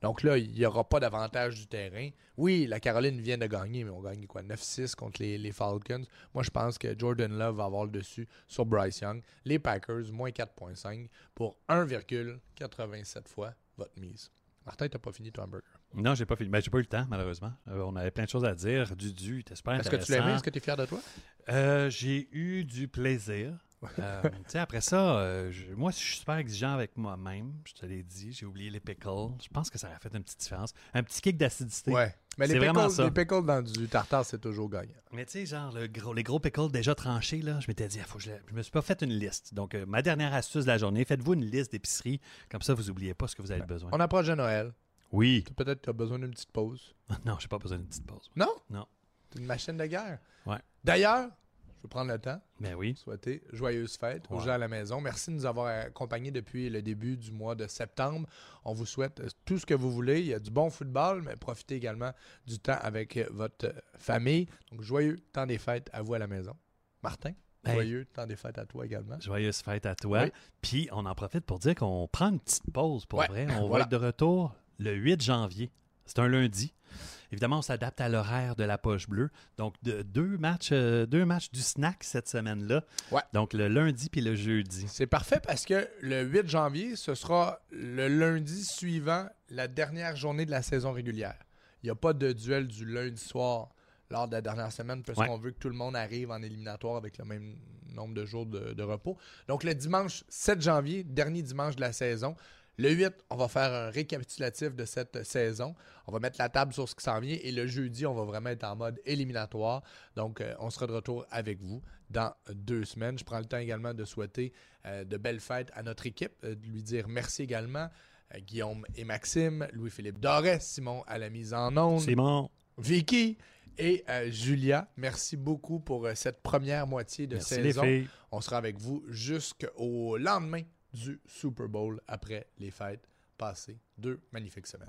S2: Donc là, il n'y aura pas d'avantage du terrain. Oui, la Caroline vient de gagner, mais on gagne quoi? 9-6 contre les, les Falcons. Moi, je pense que Jordan Love va avoir le dessus sur Bryce Young. Les Packers, moins 4,5 pour 1,87 fois votre mise. Martin, t'as pas fini ton hamburger?
S3: Non, j'ai pas fini. Ben, j'ai pas eu le temps, malheureusement. Euh, on avait plein de choses à dire. Du du, était super
S2: Est-ce que tu l'as aimé? Est-ce que tu es fier de toi?
S3: Euh, j'ai eu du plaisir. Euh, après ça, euh, je- moi, je suis super exigeant avec moi-même. Je te l'ai dit, j'ai oublié les pickles. Je pense que ça a fait une petite différence. Un petit kick d'acidité.
S2: Ouais. Mais les pickles,
S3: ça.
S2: les pickles dans du tartare, c'est toujours gagnant.
S3: Mais tu sais, genre, le gros, les gros pickles déjà tranchés, là, je m'étais dit, il faut que je, je me suis pas fait une liste. Donc, euh, ma dernière astuce de la journée, faites-vous une liste d'épicerie. Comme ça, vous oubliez pas ce que vous avez besoin.
S2: On approche de Noël.
S3: Oui.
S2: Peut-être que tu as besoin d'une petite pause.
S3: non, j'ai pas besoin d'une petite pause.
S2: Non?
S3: Non.
S2: C'est une machine de guerre?
S3: Ouais.
S2: D'ailleurs, je vais prendre le temps
S3: Ben oui.
S2: souhaiter joyeuses fêtes aux gens à la maison. Merci de nous avoir accompagnés depuis le début du mois de septembre. On vous souhaite euh, tout ce que vous voulez. Il y a du bon football, mais profitez également du temps avec euh, votre famille. Donc, joyeux temps des fêtes à vous à la maison. Martin,
S3: Hey.
S2: joyeux temps des fêtes à toi également.
S3: Joyeuse fête à toi.
S2: Oui.
S3: Puis, on en profite pour dire qu'on prend une petite pause pour
S2: Ouais,
S3: vrai. On
S2: voilà.
S3: va être de retour le 8 janvier. C'est un lundi. Évidemment, on s'adapte à l'horaire de la poche bleue. Donc, de- deux, matchs, euh, deux matchs du snack cette semaine-là.
S2: Ouais.
S3: Donc, le lundi puis le jeudi.
S2: C'est parfait parce que le 8 janvier, ce sera le lundi suivant la dernière journée de la saison régulière. Il n'y a pas de duel du lundi soir lors de la dernière semaine parce
S3: Ouais.
S2: qu'on veut que tout le monde arrive en éliminatoire avec le même nombre de jours de, de repos. Donc le dimanche 7 janvier, dernier dimanche de la saison. Le 8, on va faire un récapitulatif de cette saison. On va mettre la table sur ce qui s'en vient. Et le jeudi, on va vraiment être en mode éliminatoire. Donc, euh, on sera de retour avec vous dans deux semaines. Je prends le temps également de souhaiter euh, de belles fêtes à notre équipe, euh, de lui dire merci également. Guillaume et Maxime, Louis-Philippe Doré, Simon à la mise en onde,
S3: Simon,
S2: Vicky et Julia. Merci beaucoup pour cette première moitié de
S3: merci les
S2: saison.
S3: filles.
S2: On sera avec vous jusqu'au lendemain du Super Bowl après les fêtes. Passez deux magnifiques semaines.